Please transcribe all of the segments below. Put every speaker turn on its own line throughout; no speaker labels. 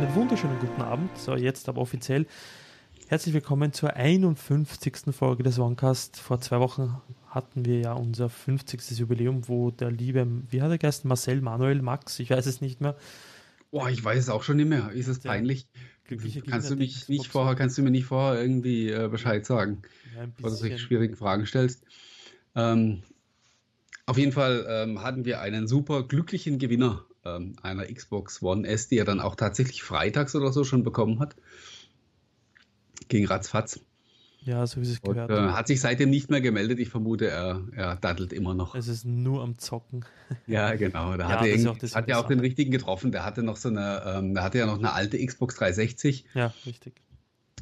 einen wunderschönen guten Abend. So, jetzt aber offiziell. Herzlich willkommen zur 51. Folge des OneCast. Vor zwei Wochen hatten wir ja unser 50. Jubiläum, wo der liebe, wie hat er geheißen, Marcel, Manuel, Max, ich weiß es nicht mehr.
Boah, ich weiß es auch schon nicht mehr. Ist es peinlich? kannst du mich nicht vorher, kannst du mir nicht vorher irgendwie äh, Bescheid sagen, ja, bevor du solche schwierigen Fragen stellst. Ähm, auf jeden Fall ähm, hatten wir einen super glücklichen Gewinner ähm, einer Xbox One S, die er dann auch tatsächlich freitags oder so schon bekommen hat. Ging ratzfatz.
Ja, so wie es gehört.
Äh, hat sich seitdem nicht mehr gemeldet. Ich vermute, er, er daddelt immer noch.
Es ist nur am Zocken.
Ja, genau. Da ja, hat er hat ja auch den richtigen getroffen. Der hatte noch so eine, ähm, der hatte ja noch eine alte Xbox 360.
Ja, richtig.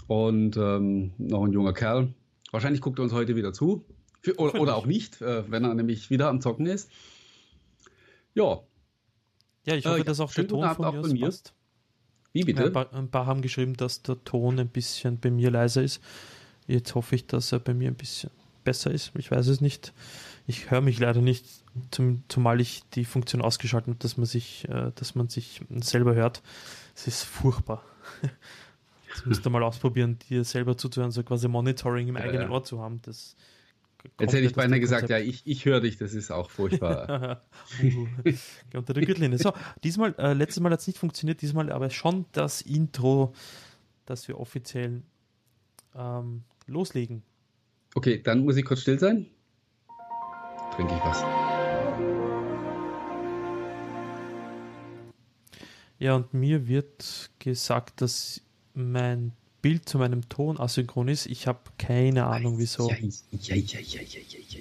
Und ähm, noch ein junger Kerl. Wahrscheinlich guckt er uns heute wieder zu. Für, oder, oder, auch nicht, äh, wenn er nämlich wieder am Zocken ist. Ja.
Ja, ich hoffe, äh, dass auch der Ton von, auch mir passt.
Wie bitte?
ein, paar, ein paar haben geschrieben, dass der Ton ein bisschen bei mir leiser ist. Jetzt hoffe ich, dass er bei mir ein bisschen besser ist. Ich weiß es nicht. Ich höre mich leider nicht, zum, zumal ich die Funktion ausgeschaltet habe, dass man sich, äh, dass man sich selber hört. Es ist furchtbar. Das müsst ihr mal ausprobieren, dir selber zuzuhören, so quasi Monitoring im ja, eigenen ja. Ohr zu haben. Das
Jetzt hätte ich beinahe gesagt, ja, ich, ich höre dich, das ist auch furchtbar.
uh, unter der Gürtellinie. So, diesmal, äh, letztes Mal hat es nicht funktioniert, diesmal aber schon das Intro, das wir offiziell ähm, loslegen.
Okay, dann muss ich kurz still sein. Trinke ich was.
Ja, und mir wird gesagt, dass mein Bild zu meinem Ton asynchron ist. Ich habe keine Ahnung, wieso. Ja, ja, ja, ja, ja,
ja.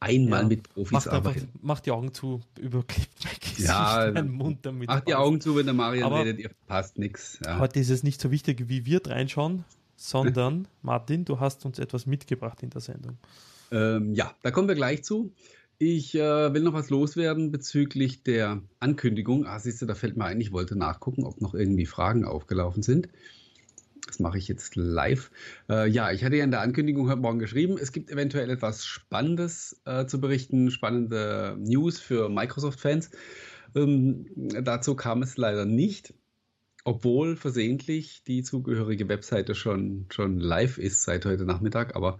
Einmal ja, mit Profis
macht arbeiten. Einfach, macht die Augen zu, überklebt mein Gesicht,
ja, mein Mund damit. Macht die Augen zu, wenn der Marian Aber redet, ihr passt nichts.
Ja. Heute ist es nicht so wichtig, wie wir reinschauen, sondern Martin, du hast uns etwas mitgebracht in der Sendung.
Ähm, ja, da kommen wir gleich zu. Ich äh, will noch was loswerden bezüglich der Ankündigung. Ah, siehst du, da fällt mir ein, ich wollte nachgucken, ob noch irgendwie Fragen aufgelaufen sind. Das mache ich jetzt live. Äh, ja, ich hatte ja in der Ankündigung heute Morgen geschrieben, es gibt eventuell etwas Spannendes äh, zu berichten, spannende News für Microsoft-Fans. Ähm, dazu kam es leider nicht, obwohl versehentlich die zugehörige Webseite schon, schon live ist seit heute Nachmittag, aber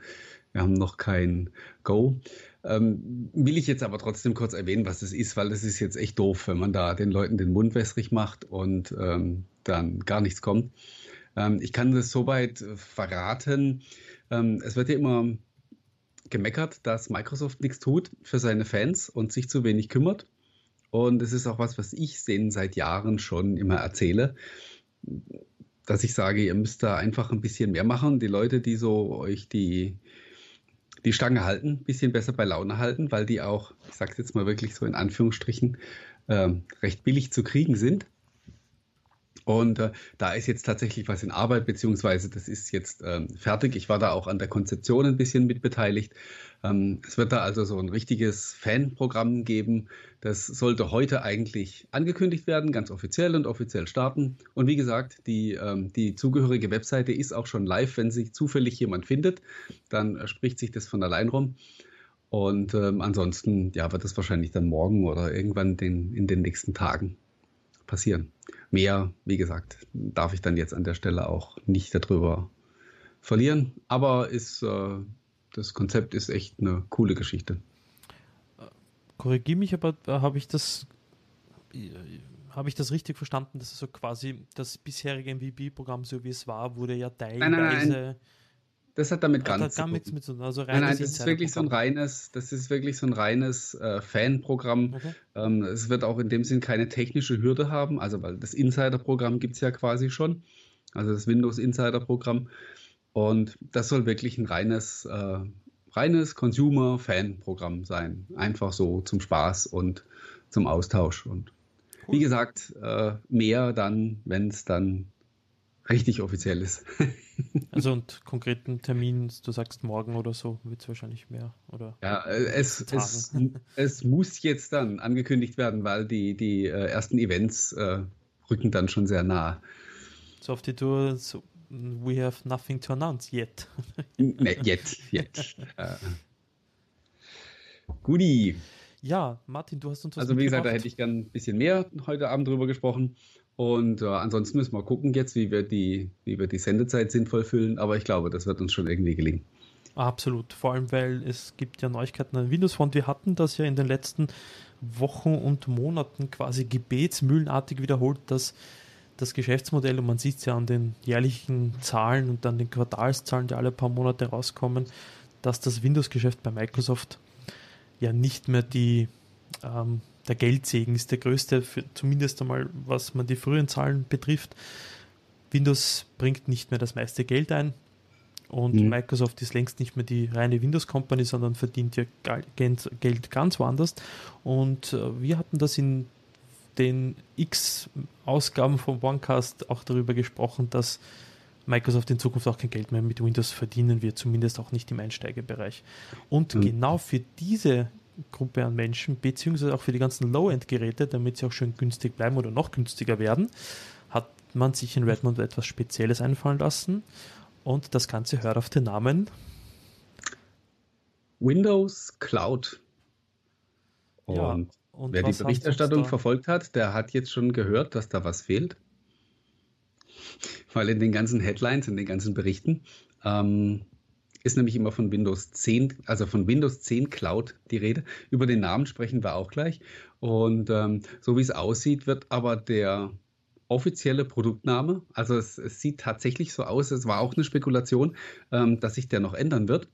wir haben noch kein Go. Ähm, will ich jetzt aber trotzdem kurz erwähnen, was es ist, weil es ist jetzt echt doof, wenn man da den Leuten den Mund wässrig macht und ähm, dann gar nichts kommt. Ähm, ich kann das soweit äh, verraten. Ähm, es wird ja immer gemeckert, dass Microsoft nichts tut für seine Fans und sich zu wenig kümmert. Und es ist auch was, was ich denen seit Jahren schon immer erzähle, dass ich sage, ihr müsst da einfach ein bisschen mehr machen. Die Leute, die so euch die, die Stange halten, ein bisschen besser bei Laune halten, weil die auch, ich sage jetzt mal wirklich so in Anführungsstrichen, äh, recht billig zu kriegen sind. Und äh, da ist jetzt tatsächlich was in Arbeit, beziehungsweise das ist jetzt ähm, fertig. Ich war da auch an der Konzeption ein bisschen mitbeteiligt. Ähm, es wird da also so ein richtiges Fanprogramm geben. Das sollte heute eigentlich angekündigt werden, ganz offiziell und offiziell starten. Und wie gesagt, die, ähm, die zugehörige Webseite ist auch schon live. Wenn sich zufällig jemand findet, dann äh, spricht sich das von allein rum. Und ähm, ansonsten ja, wird das wahrscheinlich dann morgen oder irgendwann den, in den nächsten Tagen passieren. Mehr, wie gesagt, darf ich dann jetzt an der Stelle auch nicht darüber verlieren. Aber ist, äh, das Konzept ist echt eine coole Geschichte.
Korrigiere mich, aber äh, habe ich das habe ich das richtig verstanden, dass so quasi das bisherige MVP-Programm, so wie es war, wurde ja teilweise nein, nein, nein
das hat damit gar nichts
zu tun. Mit so, also
nein, nein, das ist wirklich so ein reines, das ist wirklich so ein reines äh, Fanprogramm. Okay. Ähm, es wird auch in dem Sinn keine technische Hürde haben, also weil das Insider-Programm gibt es ja quasi schon, also das Windows Insider-Programm. Und das soll wirklich ein reines, äh, reines Consumer-Fan-Programm sein. Einfach so zum Spaß und zum Austausch. Und cool. wie gesagt, äh, mehr dann, wenn es dann richtig offiziell ist.
also und konkreten Termin, du sagst morgen oder so, wird es wahrscheinlich mehr, oder?
Ja, äh, es, es, es, muss jetzt dann angekündigt werden, weil die, die äh, ersten Events äh, rücken dann schon sehr nah.
So auf die Tour, so, we have nothing to announce yet.
ne, yet, yet. äh. Guti.
Ja, Martin, du hast uns
was Also wie gesagt, da hätte ich gern ein bisschen mehr heute Abend drüber gesprochen. Und äh, ansonsten müssen wir gucken jetzt, wie wir, die, wie wir die Sendezeit sinnvoll füllen. Aber ich glaube, das wird uns schon irgendwie gelingen.
Absolut. Vor allem, weil es gibt ja Neuigkeiten an Windows Phone. Wir hatten das ja in den letzten Wochen und Monaten quasi gebetsmühlenartig wiederholt, dass das Geschäftsmodell, und man sieht es ja an den jährlichen Zahlen und an den Quartalszahlen, die alle paar Monate rauskommen, dass das Windows-Geschäft bei Microsoft ja nicht mehr die, ähm, der Geldsegen ist, der größte, zumindest einmal was man die frühen Zahlen betrifft. Windows bringt nicht mehr das meiste Geld ein und mhm. Microsoft ist längst nicht mehr die reine Windows Company, sondern verdient ja Geld ganz woanders. Und äh, wir hatten das in den X Ausgaben vom OneCast auch darüber gesprochen, dass Microsoft in Zukunft auch kein Geld mehr mit Windows verdienen wird, zumindest auch nicht im Einsteigerbereich. Und mhm. genau für diese Gruppe an Menschen, beziehungsweise auch für die ganzen Low-End-Geräte, damit sie auch schön günstig bleiben oder noch günstiger werden, hat man sich in Redmond etwas Spezielles einfallen lassen. Und das Ganze hört auf den Namen
Windows Cloud. Und ja, und wer die Berichterstattung verfolgt hat, der hat jetzt schon gehört, dass da was fehlt. Weil in den ganzen Headlines, in den ganzen Berichten, ähm, ist nämlich immer von Windows 10, also von Windows 10 Cloud die Rede. Über den Namen sprechen wir auch gleich. Und ähm, so wie es aussieht, wird aber der offizielle Produktname, also es, es, sieht tatsächlich so aus, es war auch eine Spekulation, ähm, dass sich der noch ändern wird.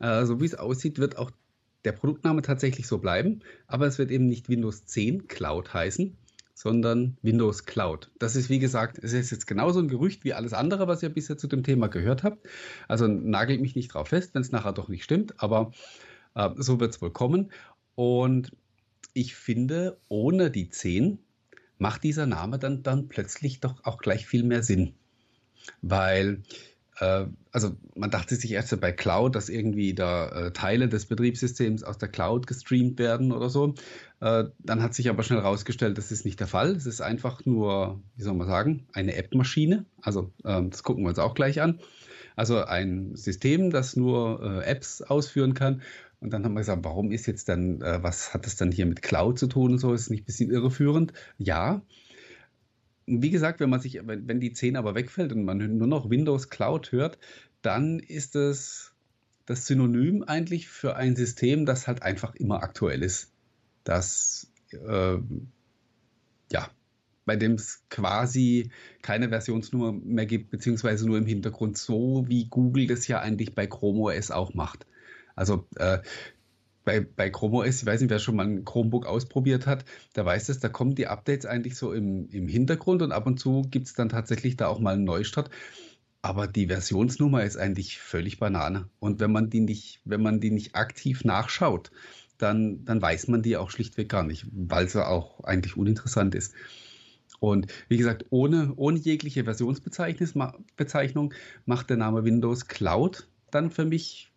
Äh, so wie es aussieht, wird auch der Produktname tatsächlich so bleiben, aber es wird eben nicht Windows 10 Cloud heißen, sondern Windows Cloud. Das ist, wie gesagt, es ist jetzt genauso ein Gerücht wie alles andere, was ihr bisher zu dem Thema gehört habt. Also nagelt mich nicht drauf fest, wenn es nachher doch nicht stimmt, aber äh, so wird es wohl kommen. Und ich finde, ohne die 10 macht dieser Name dann, dann plötzlich doch auch gleich viel mehr Sinn. Weil also man dachte sich erst bei Cloud, dass irgendwie da äh, Teile des Betriebssystems aus der Cloud gestreamt werden oder so. Äh, dann hat sich aber schnell herausgestellt, das ist nicht der Fall. Es ist einfach nur, wie soll man sagen, eine App-Maschine. Also ähm, das gucken wir uns auch gleich an. Also ein System, das nur äh, Apps ausführen kann. Und dann haben wir gesagt, warum ist jetzt dann, äh, was hat das dann hier mit Cloud zu tun und so? Ist nicht ein bisschen irreführend? Ja, wie gesagt, wenn man sich, wenn, wenn die 10 aber wegfällt und man nur noch Windows Cloud hört, dann ist es das Synonym eigentlich für ein System, das halt einfach immer aktuell ist. Das, äh, ja, bei dem es quasi keine Versionsnummer mehr gibt, beziehungsweise nur im Hintergrund, so wie Google das ja eigentlich bei Chrome OS auch macht. Also äh, bei, bei Chrome OS, ich weiß nicht, wer schon mal ein Chromebook ausprobiert hat, da weiß es, da kommen die Updates eigentlich so im, im Hintergrund und ab und zu gibt es dann tatsächlich da auch mal einen Neustart. Aber die Versionsnummer ist eigentlich völlig Banane. Und wenn man die nicht, wenn man die nicht aktiv nachschaut, dann, dann weiß man die auch schlichtweg gar nicht, weil sie auch eigentlich uninteressant ist. Und wie gesagt, ohne, ohne jegliche Versionsbezeichnung macht der Name Windows Cloud dann für mich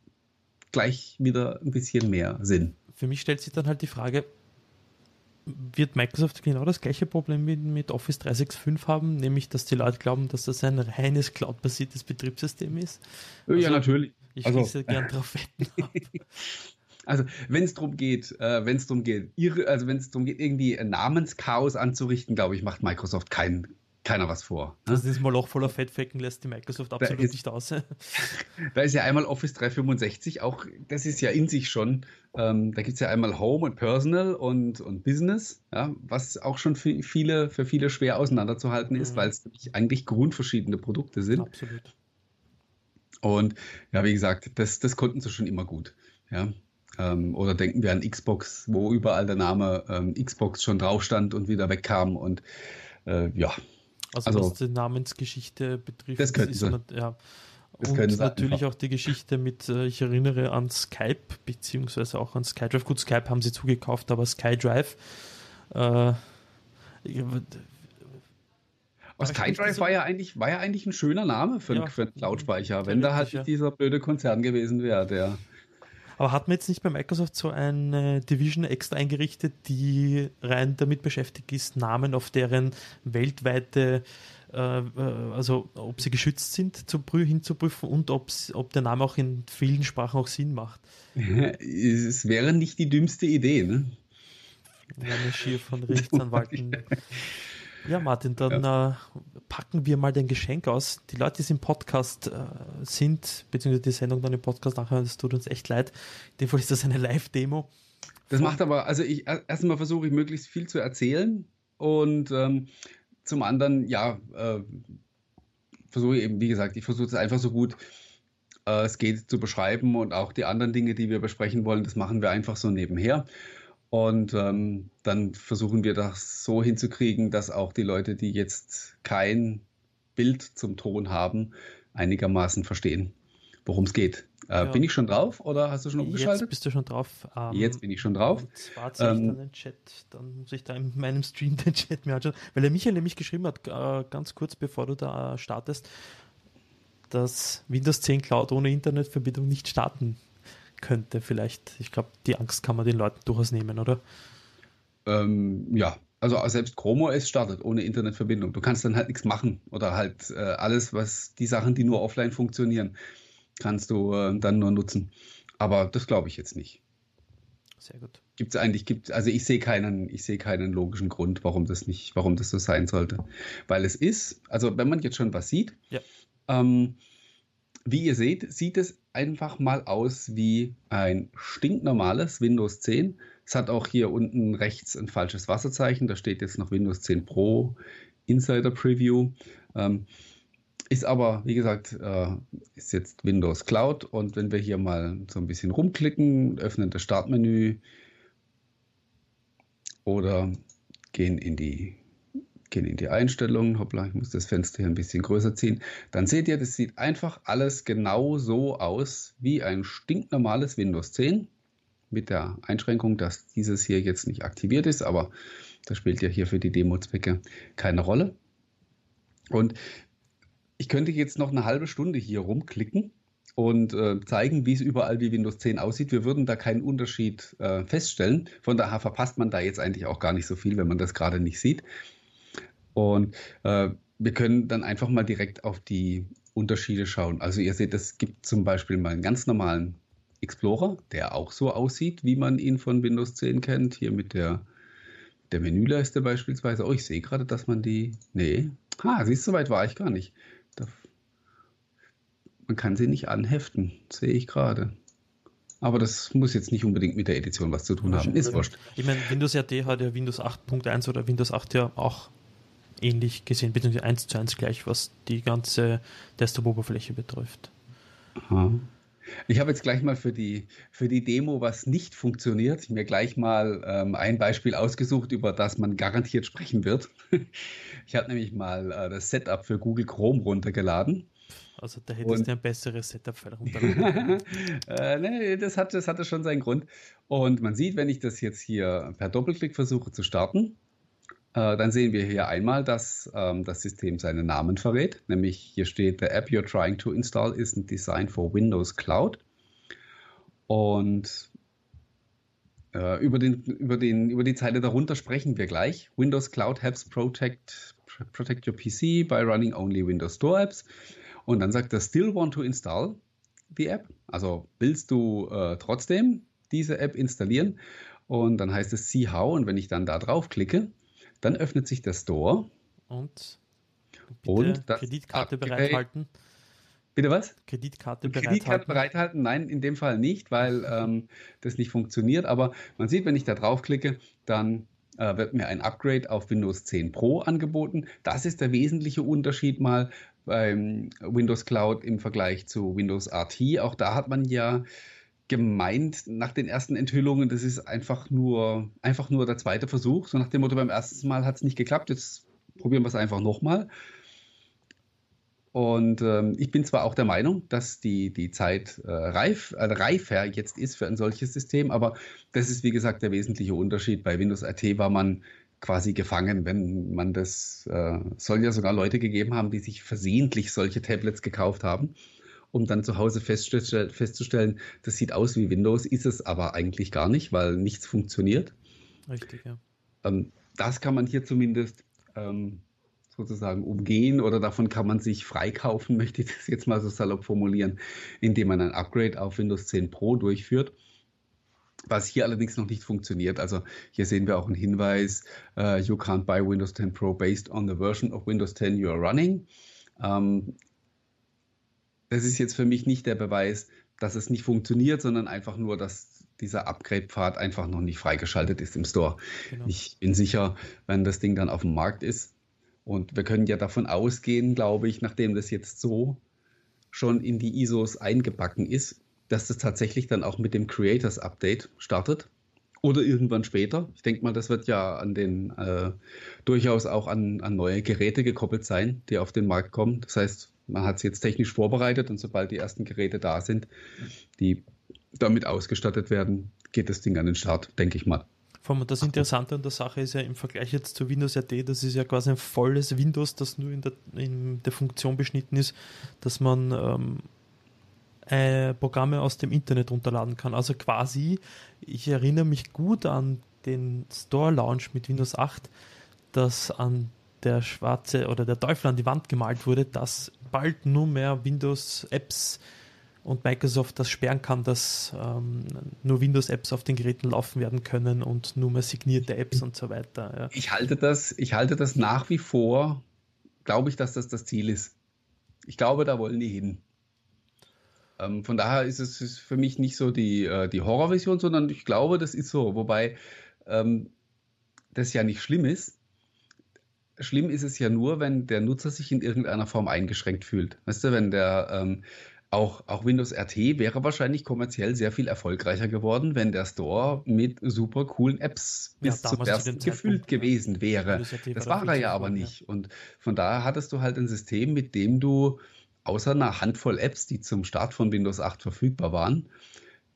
gleich wieder ein bisschen mehr Sinn.
Für mich stellt sich dann halt die Frage, wird Microsoft genau das gleiche Problem mit, mit Office 365 haben, nämlich dass die Leute glauben, dass das ein reines cloud-basiertes Betriebssystem ist?
Also, ja, natürlich.
Ich also, will gern drauf wetten.
Also wenn es darum geht, äh, wenn es darum geht, ihre, also wenn es darum geht, irgendwie Namenschaos anzurichten, glaube ich, macht Microsoft keinen keiner was vor.
Ne? Das ist mal Loch voller Fettflecken lässt die Microsoft absolut ist, nicht aus.
da ist ja einmal Office 365 auch, das ist ja in sich schon, ähm, da gibt es ja einmal Home und Personal und, und Business, ja, was auch schon für viele, für viele schwer auseinanderzuhalten ist, mhm. weil es eigentlich grundverschiedene Produkte sind. Absolut. Und ja, wie gesagt, das, das konnten sie schon immer gut. Ja. Ähm, oder denken wir an Xbox, wo überall der Name ähm, Xbox schon drauf stand und wieder wegkam und äh, ja,
also, also was die Namensgeschichte betrifft,
das, ist
sie. ja. Das und natürlich einfach. auch die Geschichte mit, äh, ich erinnere an Skype, beziehungsweise auch an SkyDrive. Gut, Skype haben sie zugekauft, aber SkyDrive. Äh,
SkyDrive war ja, eigentlich, war ja eigentlich ein schöner Name für, ja, für einen Cloud-Speicher, wenn da halt ja. dieser blöde Konzern gewesen wäre, der
aber hat man jetzt nicht bei Microsoft so eine Division extra eingerichtet, die rein damit beschäftigt ist, Namen auf deren weltweite, äh, äh also ob sie geschützt sind, zu, hinzuprüfen und ob der Name auch in vielen Sprachen auch Sinn macht?
Es wäre nicht die dümmste Idee, ne?
Eine Schier von Rechtsanwalten. Ja, Martin, dann ja. Äh, packen wir mal dein Geschenk aus. Die Leute, die im Podcast äh, sind, beziehungsweise die Sendung dann im Podcast nachher, das tut uns echt leid. In dem Fall ist das eine Live-Demo.
Das macht aber, also ich erstmal versuche ich möglichst viel zu erzählen und ähm, zum anderen, ja, äh, versuche ich eben, wie gesagt, ich versuche es einfach so gut äh, es geht zu beschreiben und auch die anderen Dinge, die wir besprechen wollen, das machen wir einfach so nebenher. Und ähm, dann versuchen wir das so hinzukriegen, dass auch die Leute, die jetzt kein Bild zum Ton haben, einigermaßen verstehen, worum es geht. Äh, ja. Bin ich schon drauf oder hast du schon umgeschaltet?
Jetzt bist du schon drauf.
Ähm, jetzt bin ich schon drauf. Und
zwar ich ähm, dann den Chat, dann muss ich da in meinem Stream den Chat mir anschauen, weil der Michael nämlich geschrieben hat, äh, ganz kurz bevor du da startest, dass Windows 10 Cloud ohne Internetverbindung nicht starten könnte, vielleicht. Ich glaube, die Angst kann man den Leuten durchaus nehmen, oder?
Ähm, ja, also selbst Chrome OS startet ohne Internetverbindung. Du kannst dann halt nichts machen oder halt äh, alles, was die Sachen, die nur offline funktionieren, kannst du äh, dann nur nutzen. Aber das glaube ich jetzt nicht.
Sehr gut.
Gibt es eigentlich, gibt, also ich sehe keinen, ich sehe keinen logischen Grund, warum das nicht, warum das so sein sollte. Weil es ist, also wenn man jetzt schon was sieht, ja. ähm, wie ihr seht, sieht es einfach mal aus wie ein stinknormales Windows 10. Es hat auch hier unten rechts ein falsches Wasserzeichen. Da steht jetzt noch Windows 10 Pro Insider Preview. Ähm, ist aber, wie gesagt, äh, ist jetzt Windows Cloud. Und wenn wir hier mal so ein bisschen rumklicken, öffnen das Startmenü oder gehen in die gehen in die Einstellungen, hoppla, ich muss das Fenster hier ein bisschen größer ziehen, dann seht ihr, das sieht einfach alles genau so aus wie ein stinknormales Windows 10 mit der Einschränkung, dass dieses hier jetzt nicht aktiviert ist, aber das spielt ja hier für die Demo-Zwecke keine Rolle. Und ich könnte jetzt noch eine halbe Stunde hier rumklicken und äh, zeigen, wie es überall wie Windows 10 aussieht. Wir würden da keinen Unterschied äh, feststellen. Von daher verpasst man da jetzt eigentlich auch gar nicht so viel, wenn man das gerade nicht sieht. Und äh, wir können dann einfach mal direkt auf die Unterschiede schauen. Also ihr seht, es gibt zum Beispiel mal einen ganz normalen Explorer, der auch so aussieht, wie man ihn von Windows 10 kennt. Hier mit der, der Menüleiste beispielsweise. Oh, ich sehe gerade, dass man die. Nee. Ah, siehst du, so weit war ich gar nicht. Da, man kann sie nicht anheften, sehe ich gerade. Aber das muss jetzt nicht unbedingt mit der Edition was zu tun haben.
Ist wurscht. Ich meine, Windows RT hat ja Windows 8.1 oder Windows 8 ja auch ähnlich gesehen, beziehungsweise 1 zu 1 gleich, was die ganze Desktop-Oberfläche betrifft.
Aha. Ich habe jetzt gleich mal für die, für die Demo, was nicht funktioniert, mir gleich mal ähm, ein Beispiel ausgesucht, über das man garantiert sprechen wird. ich habe nämlich mal äh, das Setup für Google Chrome runtergeladen.
Also da hättest du ein besseres Setup runterladen.
äh, nee, das, hat, das hatte schon seinen Grund. Und man sieht, wenn ich das jetzt hier per Doppelklick versuche zu starten, äh, dann sehen wir hier einmal, dass ähm, das System seinen Namen verrät, nämlich hier steht, the app you're trying to install isn't designed for Windows Cloud. Und äh, über, den, über, den, über die Zeile darunter sprechen wir gleich. Windows Cloud helps protect, protect your PC by running only Windows Store Apps. Und dann sagt er, still want to install the app. Also willst du äh, trotzdem diese App installieren? Und dann heißt es see how. Und wenn ich dann da drauf klicke, dann öffnet sich der Store.
Und,
und
Kreditkarte bereithalten.
Bitte was?
Kreditkarte
bereithalten. Kreditkarte bereithalten? Nein, in dem Fall nicht, weil ähm, das nicht funktioniert. Aber man sieht, wenn ich da draufklicke, dann äh, wird mir ein Upgrade auf Windows 10 Pro angeboten. Das ist der wesentliche Unterschied mal beim Windows Cloud im Vergleich zu Windows RT. Auch da hat man ja gemeint nach den ersten Enthüllungen, das ist einfach nur, einfach nur der zweite Versuch. So nach dem Motto, beim ersten Mal hat es nicht geklappt, jetzt probieren wir es einfach nochmal. Und ähm, ich bin zwar auch der Meinung, dass die, die Zeit äh, reif, äh, reifer jetzt ist für ein solches System, aber das ist wie gesagt der wesentliche Unterschied. Bei Windows RT war man quasi gefangen, wenn man das, äh, soll ja sogar Leute gegeben haben, die sich versehentlich solche Tablets gekauft haben um dann zu Hause festzustellen, das sieht aus wie Windows, ist es aber eigentlich gar nicht, weil nichts funktioniert.
Richtig, ja.
Ähm, das kann man hier zumindest ähm, sozusagen umgehen oder davon kann man sich freikaufen, möchte ich das jetzt mal so salopp formulieren, indem man ein Upgrade auf Windows 10 Pro durchführt. was hier allerdings noch nicht funktioniert. Also hier sehen wir auch einen Hinweis, uh, you can't buy Windows 10 Pro based on the version of Windows 10 you are running. Ähm, das ist jetzt für mich nicht der Beweis, dass es nicht funktioniert, sondern einfach nur, dass dieser Upgrade-Pfad einfach noch nicht freigeschaltet ist im Store. Genau. Ich bin sicher, wenn das Ding dann auf dem Markt ist, und wir können ja davon ausgehen, glaube ich, nachdem das jetzt so schon in die ISOs eingebacken ist, dass das tatsächlich dann auch mit dem Creators Update startet. Oder irgendwann später. Ich denke mal, das wird ja an den äh, durchaus auch an, an neue Geräte gekoppelt sein, die auf den Markt kommen. Das heißt, man hat es jetzt technisch vorbereitet und sobald die ersten Geräte da sind, die damit ausgestattet werden, geht das Ding an den Start, denke ich mal.
Das Interessante an der Sache ist ja im Vergleich jetzt zu Windows RT, das ist ja quasi ein volles Windows, das nur in der, in der Funktion beschnitten ist, dass man ähm, äh, Programme aus dem Internet runterladen kann. Also quasi, ich erinnere mich gut an den Store Launch mit Windows 8, dass an der schwarze oder der Teufel an die Wand gemalt wurde, dass bald nur mehr Windows-Apps und Microsoft das sperren kann, dass ähm, nur Windows-Apps auf den Geräten laufen werden können und nur mehr signierte Apps und so weiter.
Ja. Ich halte das, ich halte das nach wie vor, glaube ich, dass das das Ziel ist. Ich glaube, da wollen die hin. Ähm, von daher ist es für mich nicht so die, äh, die Horrorvision, sondern ich glaube, das ist so. Wobei ähm, das ja nicht schlimm ist. Schlimm ist es ja nur, wenn der Nutzer sich in irgendeiner Form eingeschränkt fühlt. Weißt du, wenn der ähm, auch, auch Windows RT wäre wahrscheinlich kommerziell sehr viel erfolgreicher geworden, wenn der Store mit super coolen Apps bis ja, zum ersten gefüllt gewesen wäre. Das war er ja aber nicht. Ja. Und von daher hattest du halt ein System, mit dem du außer einer Handvoll Apps, die zum Start von Windows 8 verfügbar waren,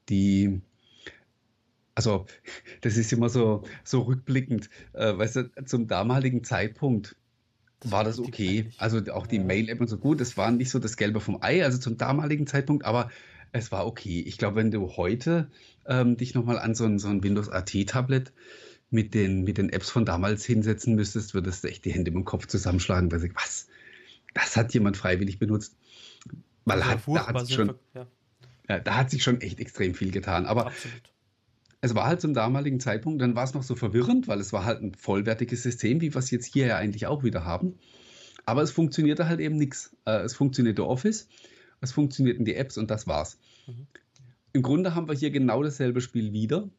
die also das ist immer so, so rückblickend, äh, weißt du, zum damaligen Zeitpunkt das war das okay. Also auch die ja. Mail-App und so gut, das war nicht so das Gelbe vom Ei, also zum damaligen Zeitpunkt, aber es war okay. Ich glaube, wenn du heute ähm, dich nochmal an so ein, so ein Windows AT-Tablet mit den, mit den Apps von damals hinsetzen müsstest, würdest du echt die Hände im Kopf zusammenschlagen, weil du was? Das hat jemand freiwillig benutzt. Weil hat, da, hat sich schon, ja. Ja, da hat sich schon echt extrem viel getan. Aber Absolut es war halt zum damaligen Zeitpunkt, dann war es noch so verwirrend, weil es war halt ein vollwertiges System, wie wir es jetzt hier ja eigentlich auch wieder haben. Aber es funktionierte halt eben nichts. Äh, es funktionierte Office, es funktionierten die Apps und das war's. Mhm. Im Grunde haben wir hier genau dasselbe Spiel wieder.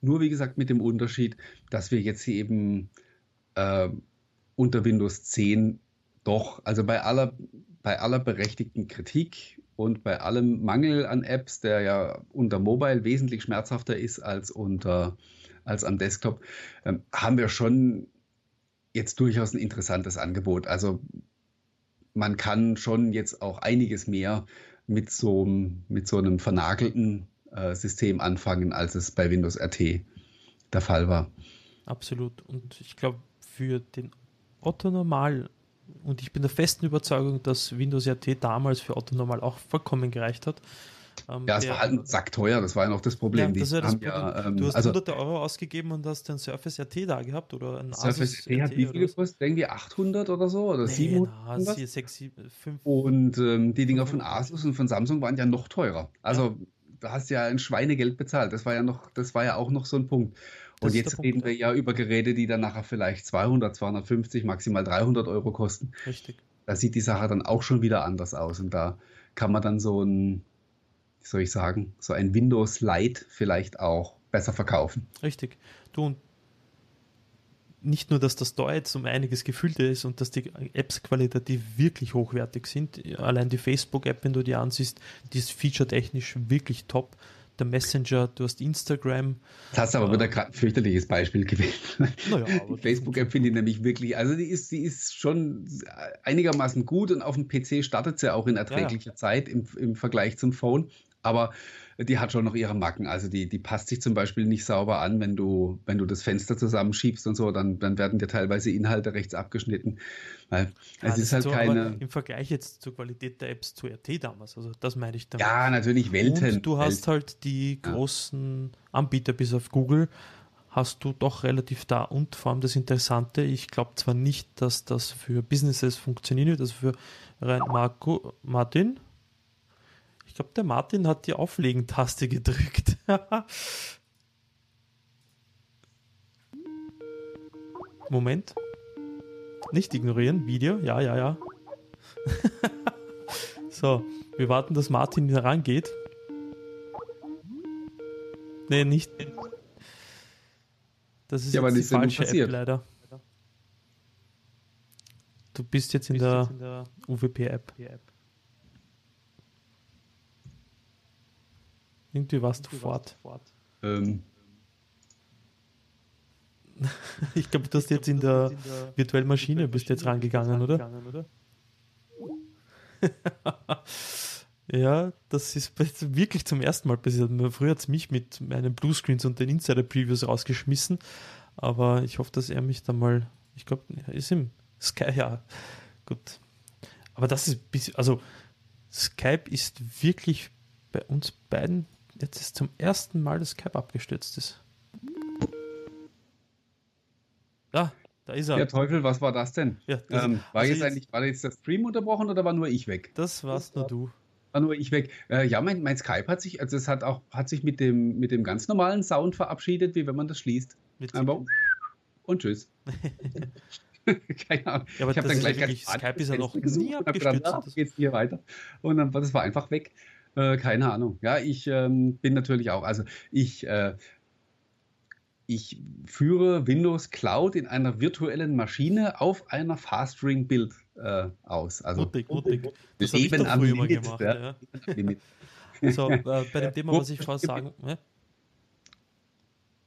Nur wie gesagt mit dem Unterschied, dass wir jetzt hier eben äh, unter Windows 10 doch, also bei aller, bei aller berechtigten Kritik und bei allem Mangel an Apps, der ja unter Mobile wesentlich schmerzhafter ist als unter als am Desktop, ähm, haben wir schon jetzt durchaus ein interessantes Angebot. Also man kann schon jetzt auch einiges mehr mit so, mit so einem vernagelten äh, System anfangen, als es bei Windows RT der Fall war.
Absolut. Und ich glaube, für den Otto Normal und ich bin der festen Überzeugung, dass Windows RT damals für Otto Normal auch vollkommen gereicht hat.
Ähm, ja, es war halt ein Sack teuer, das war ja noch das Problem.
Ja, das das Problem. Ja, ähm, du hast also, hunderte Euro ausgegeben und hast den Surface RT da gehabt oder ein
Surface RT hat wie viel gekostet? Irgendwie 800 oder so oder nee, 700? Na, 4, 6, 7, 5. Und ähm, die Dinger von Asus und von Samsung waren ja noch teurer. Also ja. du hast ja ein Schweinegeld bezahlt. Das war ja noch, das war ja auch noch so ein Punkt. Und jetzt reden wir ja über Geräte, die dann nachher vielleicht 200, 250, maximal 300 Euro kosten.
Richtig.
Da sieht die Sache dann auch schon wieder anders aus. Und da kann man dann so ein, wie soll ich sagen, so ein Windows Lite vielleicht auch besser verkaufen.
Richtig. Du, und nicht nur, dass das da jetzt um einiges gefüllter ist und dass die Apps qualitativ wirklich hochwertig sind. Allein die Facebook-App, wenn du die ansiehst, die ist featuretechnisch wirklich top der Messenger, du hast Instagram.
Das hast aber äh, wieder gerade ein fürchterliches Beispiel gewählt. Naja, die Facebook-App finde ich nämlich wirklich, also die ist, die ist schon einigermaßen gut und auf dem PC startet sie auch in erträglicher ja, ja. Zeit im, im Vergleich zum Phone. Aber die hat schon noch ihre Macken. Also die, die passt sich zum Beispiel nicht sauber an, wenn du, wenn du das Fenster zusammenschiebst und so, dann, dann werden dir teilweise Inhalte rechts abgeschnitten. Weil ja, es ist halt so, keine.
Im Vergleich jetzt zur Qualität der Apps zu RT damals, also das meine ich
damit. Ja, natürlich Welten.
Und du hast Welten. halt die großen ja. Anbieter bis auf Google hast du doch relativ da und vor allem das Interessante, ich glaube zwar nicht, dass das für Businesses funktionieren wird, also für Marco, Martin, ich glaube, der Martin hat die Auflegen-Taste gedrückt. Moment. Nicht ignorieren. Video. Ja, ja, ja. so, wir warten, dass Martin herangeht. Nee, nicht. Das ist
ja,
jetzt die
ist
falsche App leider. Du bist jetzt in, bist der, der UWP-App. app Irgendwie warst du fort.
Ähm,
Ich glaube, du hast jetzt in der virtuellen Maschine bist jetzt rangegangen, oder? ja, das ist wirklich zum ersten Mal passiert. Früher hat es mich mit meinen Bluescreens und den Insider-Previews rausgeschmissen, aber ich hoffe, dass er mich dann mal, ich glaube, er ist im Sky, ja, gut. Aber das ist, ein bisschen- also Skype ist wirklich bei uns beiden, jetzt ist zum ersten Mal, dass Skype abgestürzt ist. Ja, da ist er.
ja, Teufel, was war das denn?
Ja, das,
Ähm, war,
also
jetzt eigentlich, war jetzt der Stream unterbrochen oder war nur ich weg?
das warst nur du.
War nur ich weg. Äh, ja, mein, mein Skype hat sich, also es hat auch, hat sich mit dem, mit dem ganz normalen Sound verabschiedet, wie wenn man das schließt.
Mit
Einfach und tschüss. Keine Ahnung.
Ja, aber
ich habe
das
dann gleich
wirklich- Skype ist ja noch
gesucht
nie
hab gedacht,
abgestürzt.
ah, geht's hier weiter. Und dann war das war einfach weg. Äh, keine Ahnung. Ja, ich ähm, bin natürlich auch, also ich, äh, ich führe Windows Cloud in einer virtuellen Maschine auf einer Fast Ring Build äh, aus. Also
Mutig, mutig. Das habe ich doch früher mal gemacht.
ja.
Ja.
Limit.
So, äh, bei dem Thema, was ich vorher sagen,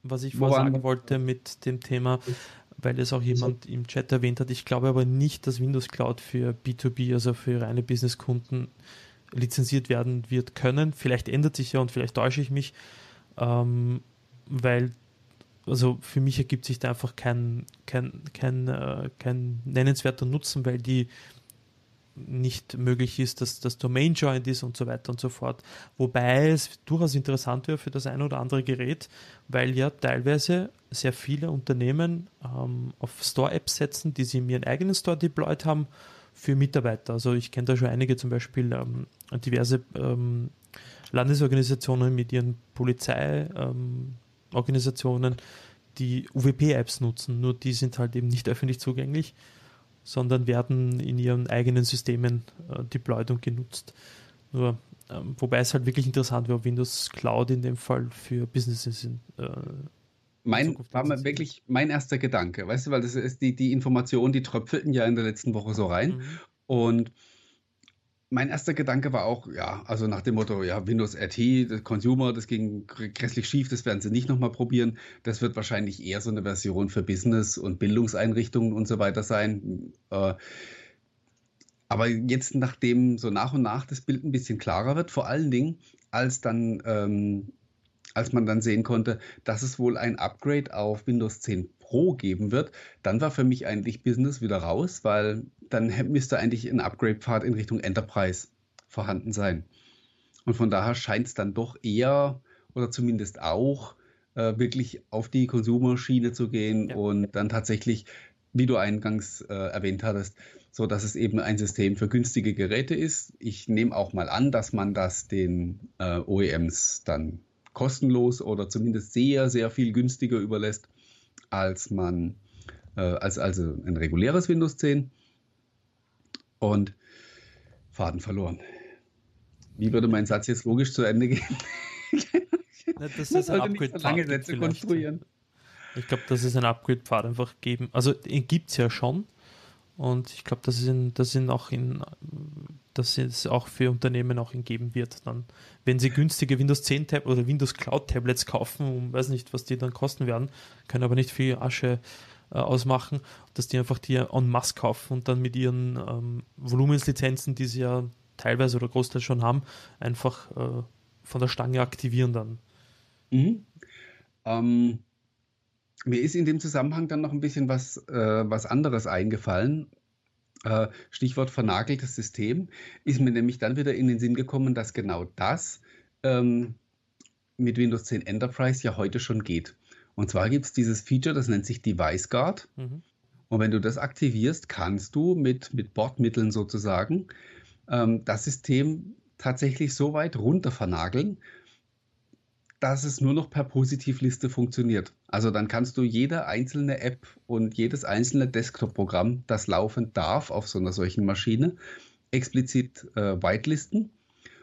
was ich vorher sagen wollte mit dem Thema, weil es auch jemand im Chat erwähnt hat, ich glaube aber nicht, dass Windows Cloud für B2B, also für reine Businesskunden, lizenziert werden wird können. Vielleicht ändert sich ja und vielleicht täusche ich mich, ähm, weil also für mich ergibt sich da einfach kein, kein, kein, äh, kein nennenswerter Nutzen, weil die nicht möglich ist, dass das Domain joined ist und so weiter und so fort. Wobei es durchaus interessant wäre für das ein oder andere Gerät, weil ja teilweise sehr viele Unternehmen ähm, auf Store-Apps setzen, die sie in ihren eigenen Store deployed haben für Mitarbeiter. Also ich kenne da schon einige, zum Beispiel ähm, diverse ähm, Landesorganisationen mit ihren Polizeiorganisationen, Organisationen, die UWP-Apps nutzen, nur die sind halt eben nicht öffentlich zugänglich sondern werden in ihren eigenen Systemen äh, deployed und genutzt. Nur, ähm, wobei es halt wirklich interessant wäre, ob Windows Cloud in dem Fall für Businesses in, äh,
Mein, war mal wirklich mein erster Gedanke, weißt du, weil das ist die, die Information, die tröpfelten ja in der letzten Woche so rein.
mhm.
Und mein erster Gedanke war auch, ja, also nach dem Motto, ja, Windows RT, das Consumer, das ging gr- grässlich schief, das werden sie nicht nochmal probieren. Das wird wahrscheinlich eher so eine Version für Business und Bildungseinrichtungen und so weiter sein. Äh, aber jetzt, nachdem so nach und nach das Bild ein bisschen klarer wird, vor allen Dingen, als dann, ähm, als man dann sehen konnte, dass es wohl ein Upgrade auf Windows 10 Pro geben wird, dann war für mich eigentlich Business wieder raus, weil dann müsste eigentlich ein Upgrade-Pfad in Richtung Enterprise vorhanden sein. Und von daher scheint es dann doch eher oder zumindest auch äh, wirklich auf die Konsumerschiene zu gehen
Ja.
und dann tatsächlich, wie du eingangs äh, erwähnt hattest, so dass es eben ein System für günstige Geräte ist. Ich nehme auch mal an, dass man das den äh, OEMs dann kostenlos oder zumindest sehr, sehr viel günstiger überlässt, als man, äh, als also ein reguläres Windows 10. Und Faden verloren. Wie würde mein Satz jetzt logisch zu Ende gehen?
Dass
Man
es ein
nicht so lange Sätze
vielleicht.
konstruieren.
Ich glaube, dass es ein Upgrade-Pfad einfach geben. Also gibt es ja schon. Und ich glaube, dass es in, dass auch für Unternehmen auch in geben wird. Dann, wenn sie günstige Windows 10 Tab oder Windows Cloud Tablets kaufen, um weiß nicht, was die dann kosten werden, können aber nicht viel Asche äh, ausmachen, dass die einfach die en masse kaufen und dann mit ihren ähm, Volumenslizenzen, die sie ja teilweise oder großteils schon haben, einfach äh, von der Stange aktivieren dann.
Mhm. Ähm, mir ist in dem Zusammenhang dann noch ein bisschen was, äh, was anderes eingefallen. Äh, Stichwort vernageltes System. Ist mir nämlich dann wieder in den Sinn gekommen, dass genau das ähm, mit Windows 10 Enterprise ja heute schon geht. Und zwar gibt es dieses Feature, das nennt sich Device Guard.
Mhm.
Und wenn du das aktivierst, kannst du mit, mit Bordmitteln sozusagen ähm, das System tatsächlich so weit runter vernageln, dass es nur noch per Positivliste funktioniert. Also dann kannst du jede einzelne App und jedes einzelne Desktop-Programm, das laufen darf auf so einer solchen Maschine, explizit äh, whitelisten.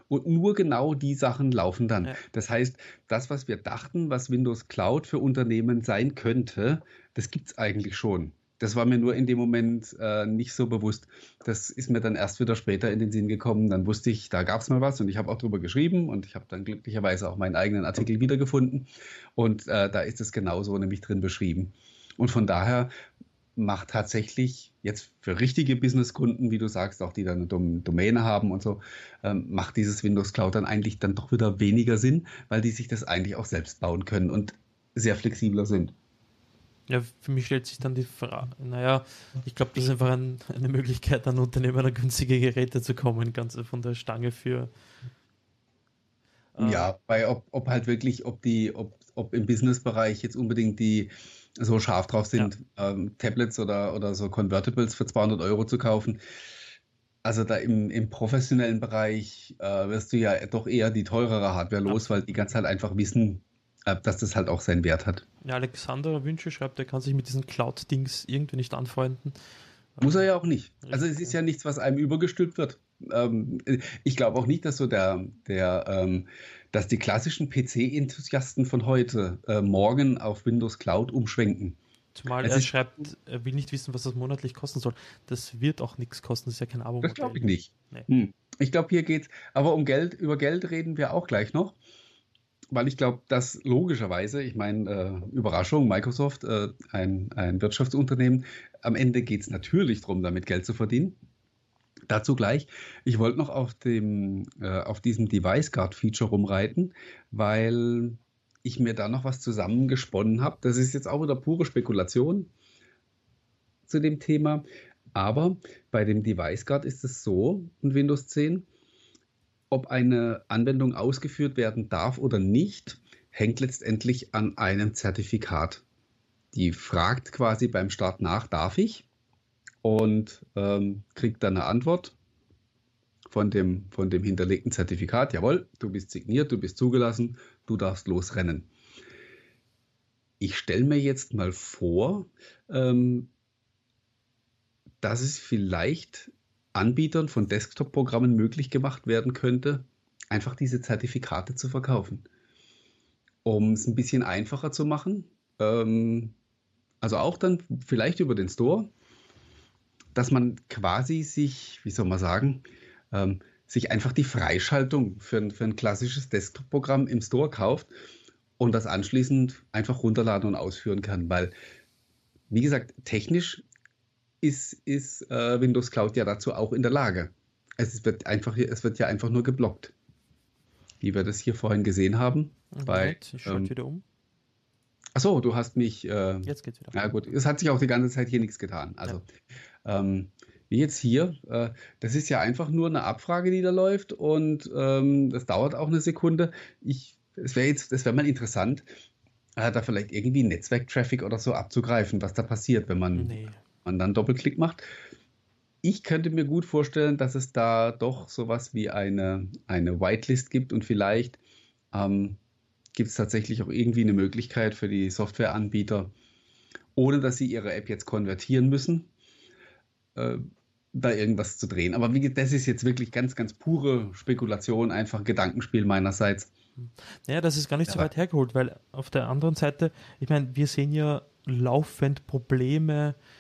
Und nur genau die Sachen laufen dann. Ja. Das heißt, das, was wir dachten, was Windows Cloud für Unternehmen sein könnte, das gibt es eigentlich schon. Das war mir nur in dem Moment äh, nicht so bewusst. Das ist mir dann erst wieder später in den Sinn gekommen. Dann wusste ich, da gab es mal was und ich habe auch drüber geschrieben und ich habe dann glücklicherweise auch meinen eigenen Artikel wiedergefunden. Und äh, da ist es genauso nämlich drin beschrieben. Und von daher macht tatsächlich jetzt für richtige Businesskunden, wie du sagst, auch die dann eine Domäne haben und so, ähm, macht dieses Windows Cloud dann eigentlich dann doch wieder weniger Sinn, weil die sich das eigentlich auch selbst bauen können und sehr flexibler sind.
Ja, für mich stellt sich dann die Frage, naja, ich glaube, das ist einfach ein, eine Möglichkeit, an Unternehmen an günstige Geräte zu kommen, ganz von der Stange für.
Äh, ja, weil ob, ob halt wirklich, ob die, ob, ob im Businessbereich jetzt unbedingt die so scharf drauf sind, ja. ähm, Tablets oder, oder so Convertibles für 200 Euro zu kaufen. Also da im, im professionellen Bereich äh, wirst du ja doch eher die teurere Hardware los, ja. weil die ganz halt einfach wissen, dass das halt auch seinen Wert hat.
Ja, Alexander Wünsche schreibt, er kann sich mit diesen Cloud-Dings irgendwie nicht anfreunden.
Muss er ja auch nicht. Also es ist ja nichts, was einem übergestülpt wird. Ähm, ich glaube auch nicht, dass so der, der ähm, dass die klassischen PC-Enthusiasten von heute äh, morgen auf Windows Cloud umschwenken.
Zumal es er schreibt, er will nicht wissen, was das monatlich kosten soll. Das wird auch nichts kosten, das ist ja kein Abo.
Das glaube ich nicht. Nee. Hm. Ich glaube, hier geht es, aber um Geld, über Geld reden wir auch gleich noch weil ich glaube, dass logischerweise, ich meine, äh, Überraschung, Microsoft, äh, ein, ein Wirtschaftsunternehmen, am Ende geht es natürlich darum, damit Geld zu verdienen. Dazu gleich. Ich wollte noch auf, dem, äh, auf diesem Device Guard Feature rumreiten, weil ich mir da noch was zusammengesponnen habe. Das ist jetzt auch wieder pure Spekulation zu dem Thema. Aber bei dem Device Guard ist es so in Windows 10, ob eine Anwendung ausgeführt werden darf oder nicht, hängt letztendlich an einem Zertifikat. Die fragt quasi beim Start nach, darf ich? Und ähm, kriegt dann eine Antwort von dem, von dem hinterlegten Zertifikat. Jawohl, du bist signiert, du bist zugelassen, du darfst losrennen. Ich stelle mir jetzt mal vor, ähm, dass es vielleicht Anbietern von Desktop-Programmen möglich gemacht werden könnte, einfach diese Zertifikate zu verkaufen. Um es ein bisschen einfacher zu machen, ähm, also auch dann vielleicht über den Store, dass man quasi sich, wie soll man sagen, ähm, sich einfach die Freischaltung für ein, für ein klassisches Desktop-Programm im Store kauft und das anschließend einfach runterladen und ausführen kann. Weil, wie gesagt, technisch ist, ist äh, Windows Cloud ja dazu auch in der Lage. Es wird, einfach, es wird ja einfach nur geblockt. Wie wir das hier vorhin gesehen haben.
Okay, bei, ich schalte ähm, wieder um.
Achso, du hast mich. Äh, jetzt geht's wieder. Ja, gut. Es hat sich auch die ganze Zeit hier nichts getan. Also, ja. ähm, wie jetzt hier, äh, das ist ja einfach nur eine Abfrage, die da läuft und ähm, das dauert auch eine Sekunde. Ich, es wäre jetzt, das wäre mal interessant, äh, da vielleicht irgendwie Netzwerktraffic oder so abzugreifen, was da passiert, wenn man nee man dann Doppelklick macht. Ich könnte mir gut vorstellen, dass es da doch sowas wie eine, eine Whitelist gibt und vielleicht ähm, gibt es tatsächlich auch irgendwie eine Möglichkeit für die Softwareanbieter, ohne dass sie ihre App jetzt konvertieren müssen, äh, da irgendwas zu drehen. Aber wie, das ist jetzt wirklich ganz, ganz pure Spekulation, einfach Gedankenspiel meinerseits.
Naja, das ist gar nicht so weit hergeholt, weil auf der anderen Seite, ich meine, wir sehen ja laufend Probleme äh,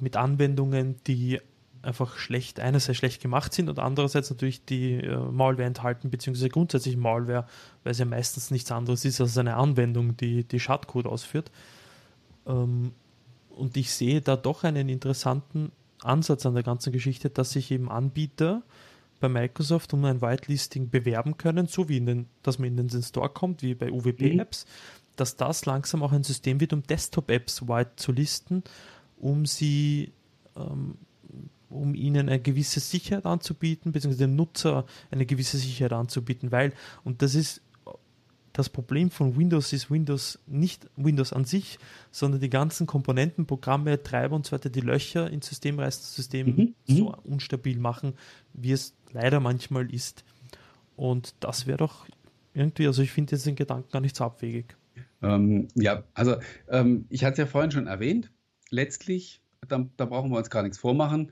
mit Anwendungen, die einfach schlecht, einerseits schlecht gemacht sind und andererseits natürlich die äh, Malware enthalten, beziehungsweise grundsätzlich Malware, weil es ja meistens nichts anderes ist als eine Anwendung, die die Schadcode ausführt. Ähm, und ich sehe da doch einen interessanten Ansatz an der ganzen Geschichte, dass sich eben Anbieter bei Microsoft um ein Whitelisting bewerben können, so wie in den, dass man in den Store kommt, wie bei UWP-Apps, mhm. dass das langsam auch ein System wird, um Desktop-Apps white zu listen um sie, ähm, um ihnen eine gewisse Sicherheit anzubieten, beziehungsweise dem Nutzer eine gewisse Sicherheit anzubieten, weil, und das ist das Problem von Windows ist Windows nicht Windows an sich, sondern die ganzen Komponenten, Programme, Treiber und so weiter, die Löcher ins System reißen, das System mhm. so mhm. unstabil machen, wie es leider manchmal ist. Und das wäre doch irgendwie, also ich finde jetzt den Gedanken gar nicht so abwegig.
Ähm, ja, also ähm, ich hatte es ja vorhin schon erwähnt. Letztlich, da, da brauchen wir uns gar nichts vormachen,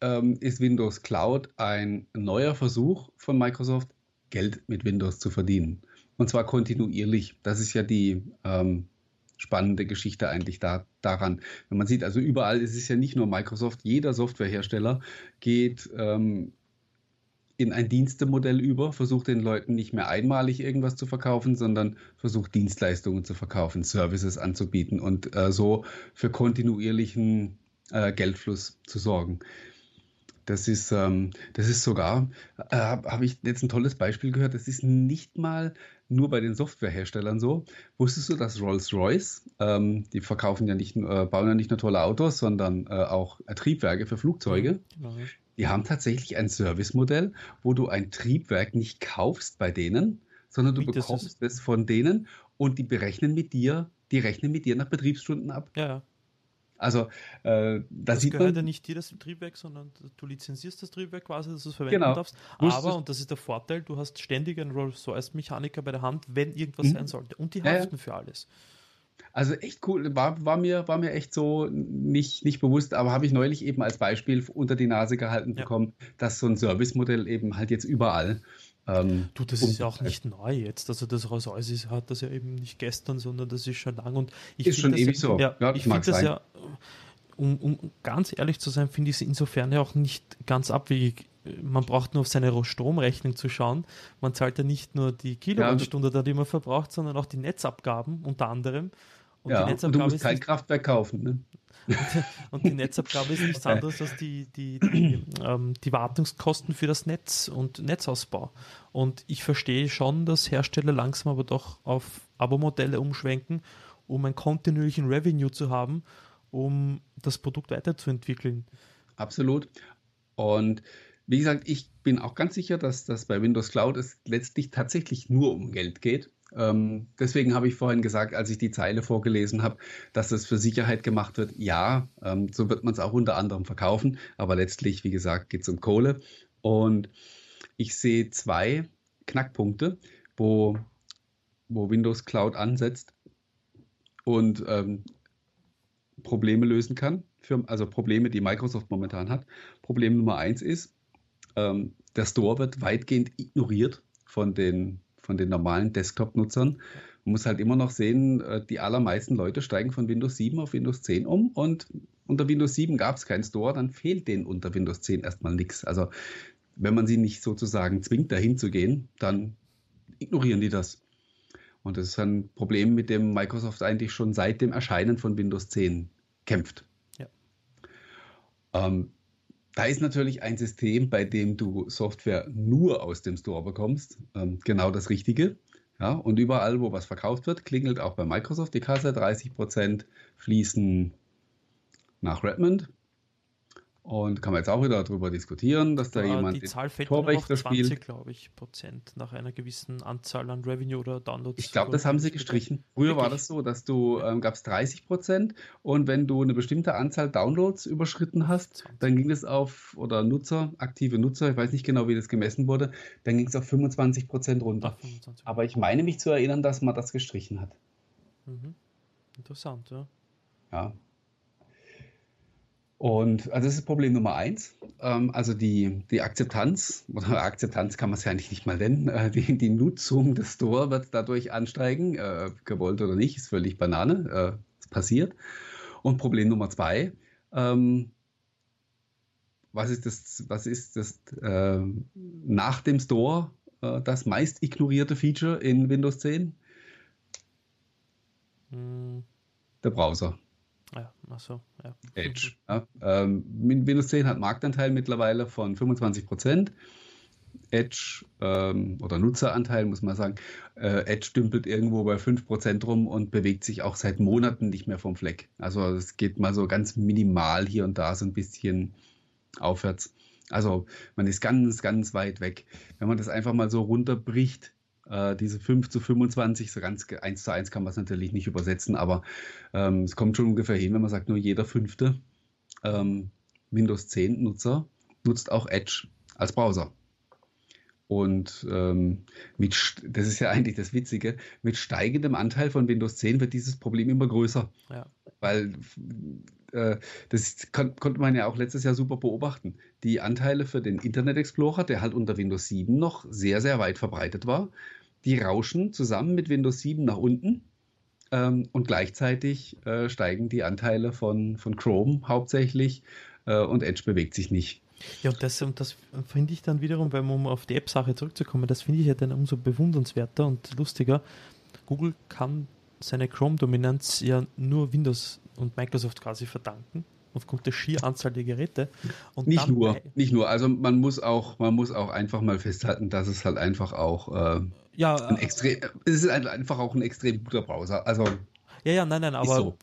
ähm, ist Windows Cloud ein neuer Versuch von Microsoft, Geld mit Windows zu verdienen. Und zwar kontinuierlich. Das ist ja die ähm, spannende Geschichte eigentlich da, daran. Wenn man sieht, also überall ist es ja nicht nur Microsoft, jeder Softwarehersteller geht ähm, in ein Dienstemodell über, versucht den Leuten nicht mehr einmalig irgendwas zu verkaufen, sondern versucht Dienstleistungen zu verkaufen, Services anzubieten und äh, so für kontinuierlichen äh, Geldfluss zu sorgen. Das ist, ähm, das ist sogar, äh, habe ich jetzt ein tolles Beispiel gehört, das ist nicht mal nur bei den Softwareherstellern so. Wusstest du, dass Rolls-Royce, ähm, die verkaufen ja nicht, äh, bauen ja nicht nur tolle Autos, sondern äh, auch Triebwerke für Flugzeuge. Genau. Die haben tatsächlich ein Servicemodell, wo du ein Triebwerk nicht kaufst bei denen, sondern du Wie, bekommst es von denen und die berechnen mit dir, die rechnen mit dir nach Betriebsstunden ab.
Ja.
Also äh, da
das
sieht
gehört
man,
ja nicht dir das Triebwerk, sondern du lizenzierst das Triebwerk quasi, dass du es verwenden
genau.
darfst. Aber, und das ist der Vorteil, du hast ständig einen Rolls-Royce-Mechaniker bei der Hand, wenn irgendwas mhm. sein sollte. Und die haften ja, ja. für alles.
Also echt cool, war, war, mir, war mir echt so nicht, nicht bewusst, aber habe ich neulich eben als Beispiel unter die Nase gehalten ja. bekommen, dass so ein Servicemodell eben halt jetzt überall.
Ähm, du, das ist ja auch nicht neu jetzt. Also das Rolls-Royce hat das ja eben nicht gestern, sondern das ist schon lang. Und ich
ist schon ewig
ja,
so.
Ja, ja ich finde das ja, um, um ganz ehrlich zu sein, finde ich es insofern ja auch nicht ganz abwegig man braucht nur auf seine Stromrechnung zu schauen. Man zahlt ja nicht nur die Kilowattstunde, ja, die man verbraucht, sondern auch die Netzabgaben unter anderem.
Und ja, die Netzabgabe und du musst kein Kraftwerk kaufen. Ne?
und die Netzabgabe ist nichts anderes als die, die, die, ähm, die Wartungskosten für das Netz und Netzausbau. Und ich verstehe schon, dass Hersteller langsam aber doch auf Abo-Modelle umschwenken, um einen kontinuierlichen Revenue zu haben, um das Produkt weiterzuentwickeln.
Absolut. Und wie gesagt, ich bin auch ganz sicher, dass das bei Windows Cloud es letztlich tatsächlich nur um Geld geht. Ähm, deswegen habe ich vorhin gesagt, als ich die Zeile vorgelesen habe, dass es für Sicherheit gemacht wird. Ja, ähm, so wird man es auch unter anderem verkaufen, aber letztlich, wie gesagt, geht es um Kohle. Und ich sehe zwei Knackpunkte, wo, wo Windows Cloud ansetzt und ähm, Probleme lösen kann. Für, also Probleme, die Microsoft momentan hat. Problem Nummer eins ist, ähm, der Store wird weitgehend ignoriert von den, von den normalen Desktop-Nutzern. Man muss halt immer noch sehen, äh, die allermeisten Leute steigen von Windows 7 auf Windows 10 um und unter Windows 7 gab es keinen Store, dann fehlt denen unter Windows 10 erstmal nichts. Also wenn man sie nicht sozusagen zwingt, dahin zu gehen, dann ignorieren die das. Und das ist ein Problem, mit dem Microsoft eigentlich schon seit dem Erscheinen von Windows 10 kämpft.
Ja.
Ähm, da ist natürlich ein System, bei dem du Software nur aus dem Store bekommst, ähm, genau das Richtige. Ja, und überall, wo was verkauft wird, klingelt auch bei Microsoft die Kasse. 30 Prozent fließen nach Redmond. Und kann man jetzt auch wieder darüber diskutieren, dass da ja, jemand
die Zahl fällt Torwächter auf 20, glaube ich, Prozent nach einer gewissen Anzahl an Revenue oder Downloads.
Ich glaube, das haben sie gestrichen. Früher Wirklich? war das so, dass du ähm, gab es 30 Prozent und wenn du eine bestimmte Anzahl Downloads überschritten hast, 20. dann ging es auf oder Nutzer, aktive Nutzer, ich weiß nicht genau, wie das gemessen wurde, dann ging es auf 25 Prozent runter. Ach, 25. Aber ich meine mich zu erinnern, dass man das gestrichen hat.
Mhm. Interessant, ja.
Ja, und also das ist Problem Nummer eins. Ähm, also die, die Akzeptanz, oder Akzeptanz kann man es ja eigentlich nicht mal nennen, äh, die, die Nutzung des Store wird dadurch ansteigen, äh, gewollt oder nicht, ist völlig Banane, äh, passiert. Und Problem Nummer zwei, ähm, was ist das, was ist das äh, nach dem Store äh, das meist ignorierte Feature in Windows 10? Hm. Der Browser.
Ja, achso, ja.
Edge. Ja. Ähm, Windows 10 hat Marktanteil mittlerweile von 25 Prozent. Edge ähm, oder Nutzeranteil, muss man sagen. Äh, Edge dümpelt irgendwo bei 5% rum und bewegt sich auch seit Monaten nicht mehr vom Fleck. Also es geht mal so ganz minimal hier und da so ein bisschen aufwärts. Also man ist ganz, ganz weit weg. Wenn man das einfach mal so runterbricht, äh, diese 5 zu 25, so ganz 1 zu 1 kann man es natürlich nicht übersetzen, aber ähm, es kommt schon ungefähr hin, wenn man sagt, nur jeder fünfte ähm, Windows 10 Nutzer nutzt auch Edge als Browser. Und ähm, mit, das ist ja eigentlich das Witzige, mit steigendem Anteil von Windows 10 wird dieses Problem immer größer. Ja. Weil äh, das kon konnte man ja auch letztes Jahr super beobachten. Die Anteile für den Internet Explorer, der halt unter Windows 7 noch sehr, sehr weit verbreitet war, die rauschen zusammen mit Windows 7 nach unten. Ähm, und gleichzeitig äh, steigen die Anteile von, von Chrome hauptsächlich äh, und Edge bewegt sich nicht.
Ja, und das, das finde ich dann wiederum, weil um auf die App-Sache zurückzukommen, das finde ich ja dann umso bewundernswerter und lustiger. Google kann seine Chrome-Dominanz ja nur Windows und Microsoft quasi verdanken, aufgrund der schier Anzahl der Geräte.
Und nicht nur, nicht nur. Also man muss auch, man muss auch einfach mal festhalten, dass es halt einfach auch äh, ja, ein extrem, es ist einfach auch ein extrem guter Browser. Also
ja, ja, nein, nein, aber so.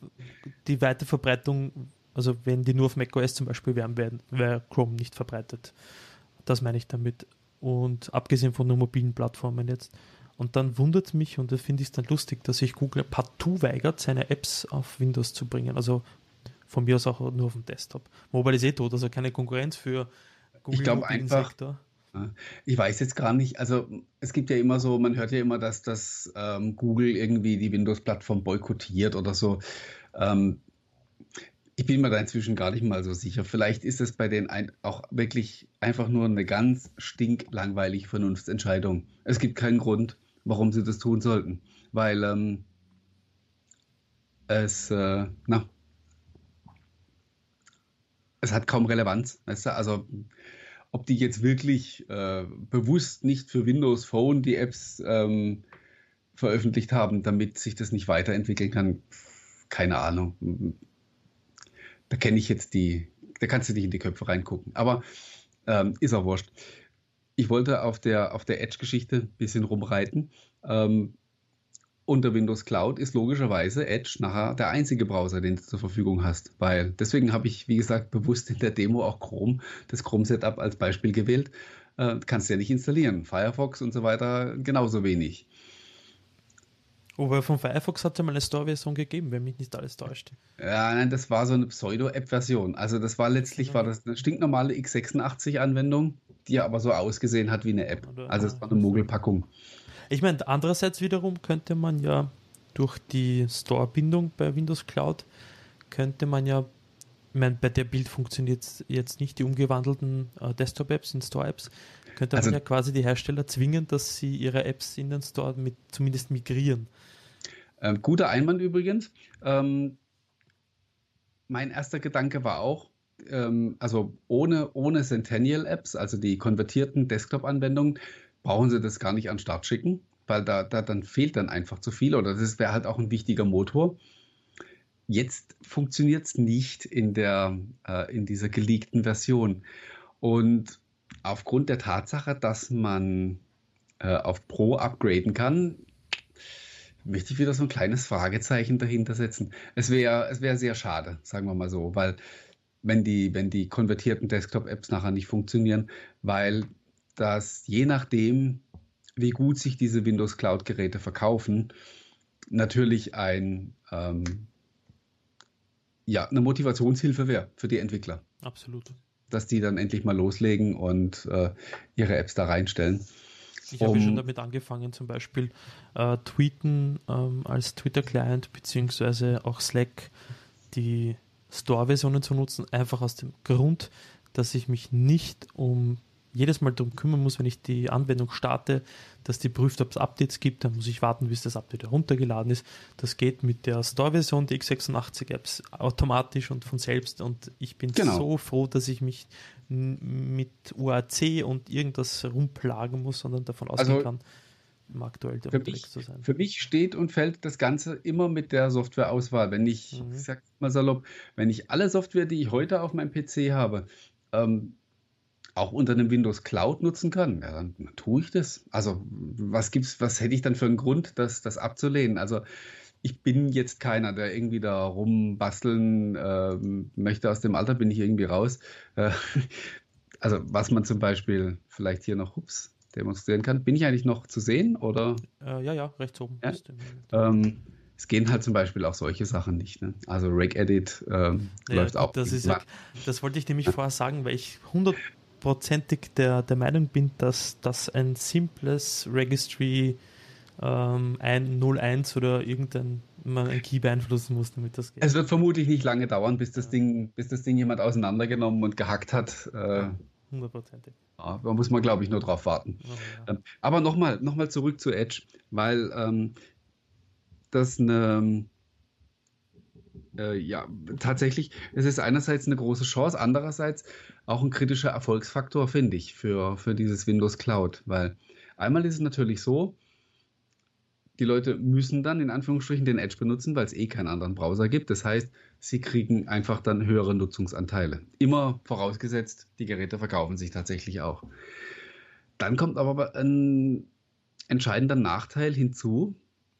die weite Verbreitung also wenn die nur auf macOS zum Beispiel wären, wäre Chrome nicht verbreitet. Das meine ich damit. Und abgesehen von den mobilen Plattformen jetzt. Und dann wundert es mich, und das finde ich dann lustig, dass sich Google partout weigert, seine Apps auf Windows zu bringen. Also von mir aus auch nur auf dem Desktop. Mobile ist eh tot, also keine Konkurrenz für
Google. Ich glaube einfach. Sektor. Ich weiß jetzt gar nicht, also es gibt ja immer so, man hört ja immer, dass das ähm, Google irgendwie die Windows-Plattform boykottiert oder so. Ähm, ich bin mir da inzwischen gar nicht mal so sicher. Vielleicht ist es bei denen ein, auch wirklich einfach nur eine ganz stinklangweilige Vernunftsentscheidung. Es gibt keinen Grund, warum sie das tun sollten. Weil ähm, es, äh, na, es hat kaum Relevanz. Weißt du? Also, ob die jetzt wirklich äh, bewusst nicht für Windows Phone die Apps ähm, veröffentlicht haben, damit sich das nicht weiterentwickeln kann, keine Ahnung da kenne ich jetzt die, da kannst du nicht in die Köpfe reingucken. Aber ähm, ist auch wurscht. Ich wollte auf der, auf der Edge-Geschichte ein bisschen rumreiten. Ähm, unter Windows Cloud ist logischerweise Edge nachher der einzige Browser, den du zur Verfügung hast. Weil deswegen habe ich, wie gesagt, bewusst in der Demo auch Chrome, das Chrome-Setup als Beispiel gewählt. Äh, kannst du ja nicht installieren. Firefox und so weiter genauso wenig.
Wobei von Firefox hat es ja mal eine Store-Version gegeben, wenn mich nicht alles täuscht.
Ja, nein, das war so eine Pseudo-App-Version. Also das war letztlich war das eine stinknormale x86-Anwendung, die aber so ausgesehen hat wie eine App. Also es war eine Mogelpackung.
Ich meine, andererseits wiederum könnte man ja durch die Store-Bindung bei Windows Cloud könnte man ja, ich meine, bei der Bild funktioniert jetzt nicht die umgewandelten äh, Desktop-Apps in Store-Apps, könnte also, man ja quasi die Hersteller zwingen, dass sie ihre Apps in den Store mit zumindest migrieren.
Ähm, guter Einwand übrigens. Ähm, mein erster Gedanke war auch, ähm, also ohne, ohne Centennial-Apps, also die konvertierten Desktop-Anwendungen, brauchen sie das gar nicht an den Start schicken, weil da, da dann fehlt dann einfach zu viel oder das wäre halt auch ein wichtiger Motor. Jetzt funktioniert es nicht in, der, äh, in dieser geleakten Version. Und aufgrund der Tatsache, dass man äh, auf Pro upgraden kann, möchte ich wieder so ein kleines Fragezeichen dahinter setzen. Es wäre es wär sehr schade, sagen wir mal so, weil wenn die, wenn die konvertierten Desktop-Apps nachher nicht funktionieren, weil das je nachdem, wie gut sich diese Windows Cloud-Geräte verkaufen, natürlich ein ähm, ja, eine Motivationshilfe wäre für die Entwickler.
Absolut.
Dass die dann endlich mal loslegen und äh, ihre Apps da reinstellen.
Ich habe um, schon damit angefangen, zum Beispiel äh, Tweeten ähm, als Twitter-Client beziehungsweise auch Slack die Store-Versionen zu nutzen, einfach aus dem Grund, dass ich mich nicht um jedes Mal darum kümmern muss, wenn ich die Anwendung starte, dass die prüft, ob es Updates gibt. Dann muss ich warten, bis das Update heruntergeladen ist. Das geht mit der Store-Version der x86-Apps automatisch und von selbst. Und ich bin genau. so froh, dass ich mich mit UAC und irgendwas rumplagen muss, sondern davon ausgehen also, kann,
im aktuell der unterwegs zu sein. Für mich steht und fällt das Ganze immer mit der Softwareauswahl. Wenn ich, mhm. ich sag mal salopp, wenn ich alle Software, die ich heute auf meinem PC habe, ähm, auch unter einem Windows Cloud nutzen kann, ja, dann tue ich das. Also, was gibt's, was hätte ich dann für einen Grund, das, das abzulehnen? Also, ich bin jetzt keiner, der irgendwie da rumbasteln äh, möchte. Aus dem Alter bin ich irgendwie raus. Äh, also, was man zum Beispiel vielleicht hier noch, ups, demonstrieren kann. Bin ich eigentlich noch zu sehen oder?
Äh, ja, ja, rechts oben. Ja?
Ähm, es gehen halt zum Beispiel auch solche Sachen nicht. Ne? Also Regedit ähm, ja, läuft auch.
Das, ist ja, das wollte ich nämlich vorher sagen, weil ich 100 hundertprozentig der, der Meinung bin, dass das ein simples Registry ähm, ein 01 oder irgendein man ein Key beeinflussen muss, damit das
geht. Es wird vermutlich nicht lange dauern, bis das ja. Ding, bis das Ding jemand auseinandergenommen und gehackt hat. Äh, hundertprozentig. Ja, da muss man, glaube ich, nur drauf warten. Oh, ja. Ähm, aber nochmal noch mal zurück zu Edge, weil ähm, das eine äh, ja, tatsächlich, es ist einerseits eine große Chance, andererseits auch ein kritischer Erfolgsfaktor, finde ich, für, für dieses Windows Cloud. Weil einmal ist es natürlich so, die Leute müssen dann in Anführungsstrichen den Edge benutzen, weil es eh keinen anderen Browser gibt. Das heißt, sie kriegen einfach dann höhere Nutzungsanteile. Immer vorausgesetzt, die Geräte verkaufen sich tatsächlich auch. Dann kommt aber ein entscheidender Nachteil hinzu,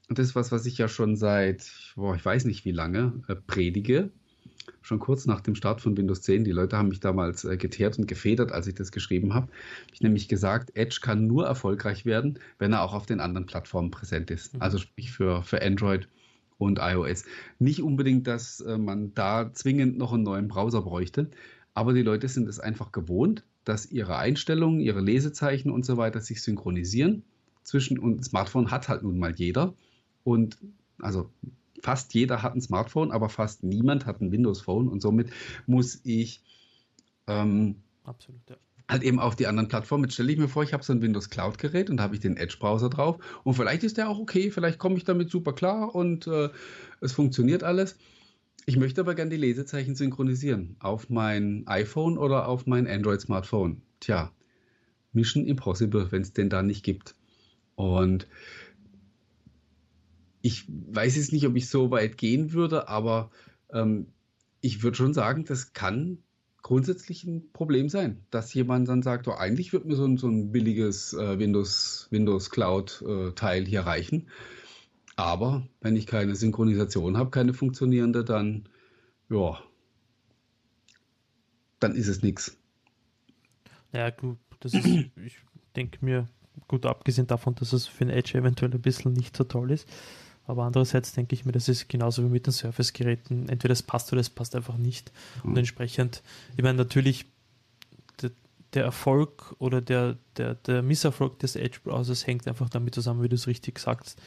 und das ist was, was ich ja schon seit, boah, ich weiß nicht wie lange, äh, predige. Schon kurz nach dem Start von Windows 10. Die Leute haben mich damals äh, geteert und gefedert, als ich das geschrieben habe. Ich nämlich gesagt, Edge kann nur erfolgreich werden, wenn er auch auf den anderen Plattformen präsent ist. Mhm. Also sprich für, für Android und iOS. Nicht unbedingt, dass äh, man da zwingend noch einen neuen Browser bräuchte, aber die Leute sind es einfach gewohnt, dass ihre Einstellungen, ihre Lesezeichen und so weiter sich synchronisieren zwischen und Smartphone hat halt nun mal jeder. Und also fast jeder hat ein Smartphone, aber fast niemand hat ein Windows Phone und somit muss ich ähm, Absolut, ja. halt eben auf die anderen Plattformen. Jetzt stelle ich mir vor, ich habe so ein Windows Cloud Gerät und da habe ich den Edge Browser drauf und vielleicht ist der auch okay, vielleicht komme ich damit super klar und äh, es funktioniert alles. Ich möchte aber gerne die Lesezeichen synchronisieren auf mein iPhone oder auf mein Android Smartphone. Tja, Mission Impossible, wenn es den da nicht gibt. Und ich weiß jetzt nicht, ob ich so weit gehen würde, aber ähm, ich würde schon sagen, das kann grundsätzlich ein Problem sein, dass jemand dann sagt, oh, eigentlich wird mir so ein, so ein billiges äh, Windows, Windows Cloud-Teil äh, hier reichen. Aber wenn ich keine Synchronisation habe, keine funktionierende, dann, ja, dann ist es nichts.
Ja, gut, das ist, ich denke mir, gut, abgesehen davon, dass es für ein Edge eventuell ein bisschen nicht so toll ist, aber andererseits denke ich mir, das ist genauso wie mit den Surface-Geräten. Entweder es passt oder es passt einfach nicht. Mhm. Und entsprechend, ich meine, natürlich, der, der Erfolg oder der, der, der Misserfolg des Edge-Browsers hängt einfach damit zusammen, wie du es richtig sagst,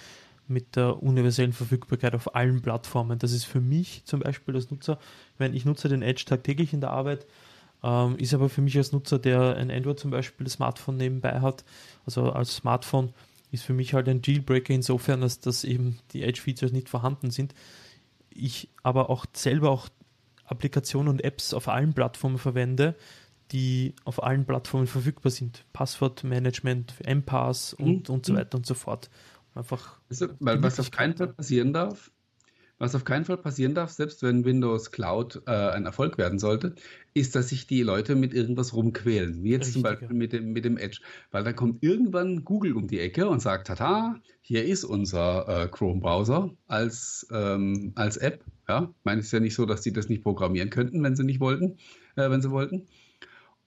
mit der universellen Verfügbarkeit auf allen Plattformen. Das ist für mich zum Beispiel als Nutzer, wenn ich nutze den Edge tagtäglich in der Arbeit, ähm, ist aber für mich als Nutzer, der ein Android zum Beispiel, das Smartphone nebenbei hat, also als Smartphone, ist für mich halt ein Dealbreaker insofern, dass, dass eben die Edge-Features nicht vorhanden sind. Ich aber auch selber auch Applikationen und Apps auf allen Plattformen verwende, die auf allen Plattformen verfügbar sind. Passwortmanagement, MPass und, mhm. und so weiter und so fort.
Einfach also, weil was auf keinen Fall passieren darf, was auf keinen Fall passieren darf, selbst wenn Windows Cloud äh, ein Erfolg werden sollte, ist, dass sich die Leute mit irgendwas rumquälen. Wie jetzt Richtig, zum Beispiel ja. mit, dem, mit dem Edge. Weil dann kommt irgendwann Google um die Ecke und sagt, tata, hier ist unser äh, Chrome-Browser als, ähm, als App. Ja, ich meine, es ist ja nicht so, dass die das nicht programmieren könnten, wenn sie nicht wollten, äh, wenn sie wollten.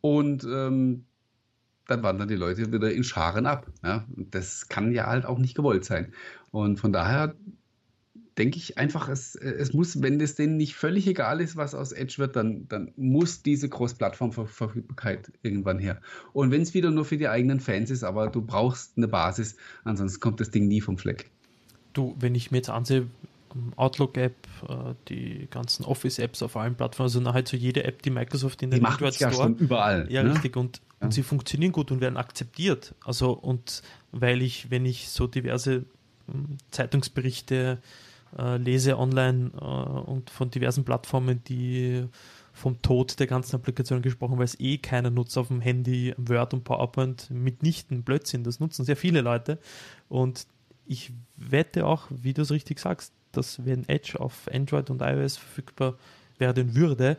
Und ähm, dann wandern die Leute wieder in Scharen ab. Ja? Das kann ja halt auch nicht gewollt sein. Und von daher denke ich einfach, es, es muss, wenn es denen nicht völlig egal ist, was aus Edge wird, dann, dann muss diese Großplattformverfügbarkeit irgendwann her. Und wenn es wieder nur für die eigenen Fans ist, aber du brauchst eine Basis, ansonsten kommt das Ding nie vom Fleck.
Du, wenn ich mir jetzt ansehe, Outlook-App, äh, die ganzen Office-Apps auf allen Plattformen, also nahezu jede App, die Microsoft in
den Android Store. Ja schon überall.
Ja, ne? richtig. Und, ja. und sie funktionieren gut und werden akzeptiert. Also, und weil ich, wenn ich so diverse hm, Zeitungsberichte äh, lese online äh, und von diversen Plattformen, die vom Tod der ganzen Applikation gesprochen, weil es eh keiner nutzt auf dem Handy, Word und PowerPoint mitnichten Blödsinn. Das nutzen sehr viele Leute. Und ich wette auch, wie du es richtig sagst, dass wenn Edge auf Android und iOS verfügbar werden würde,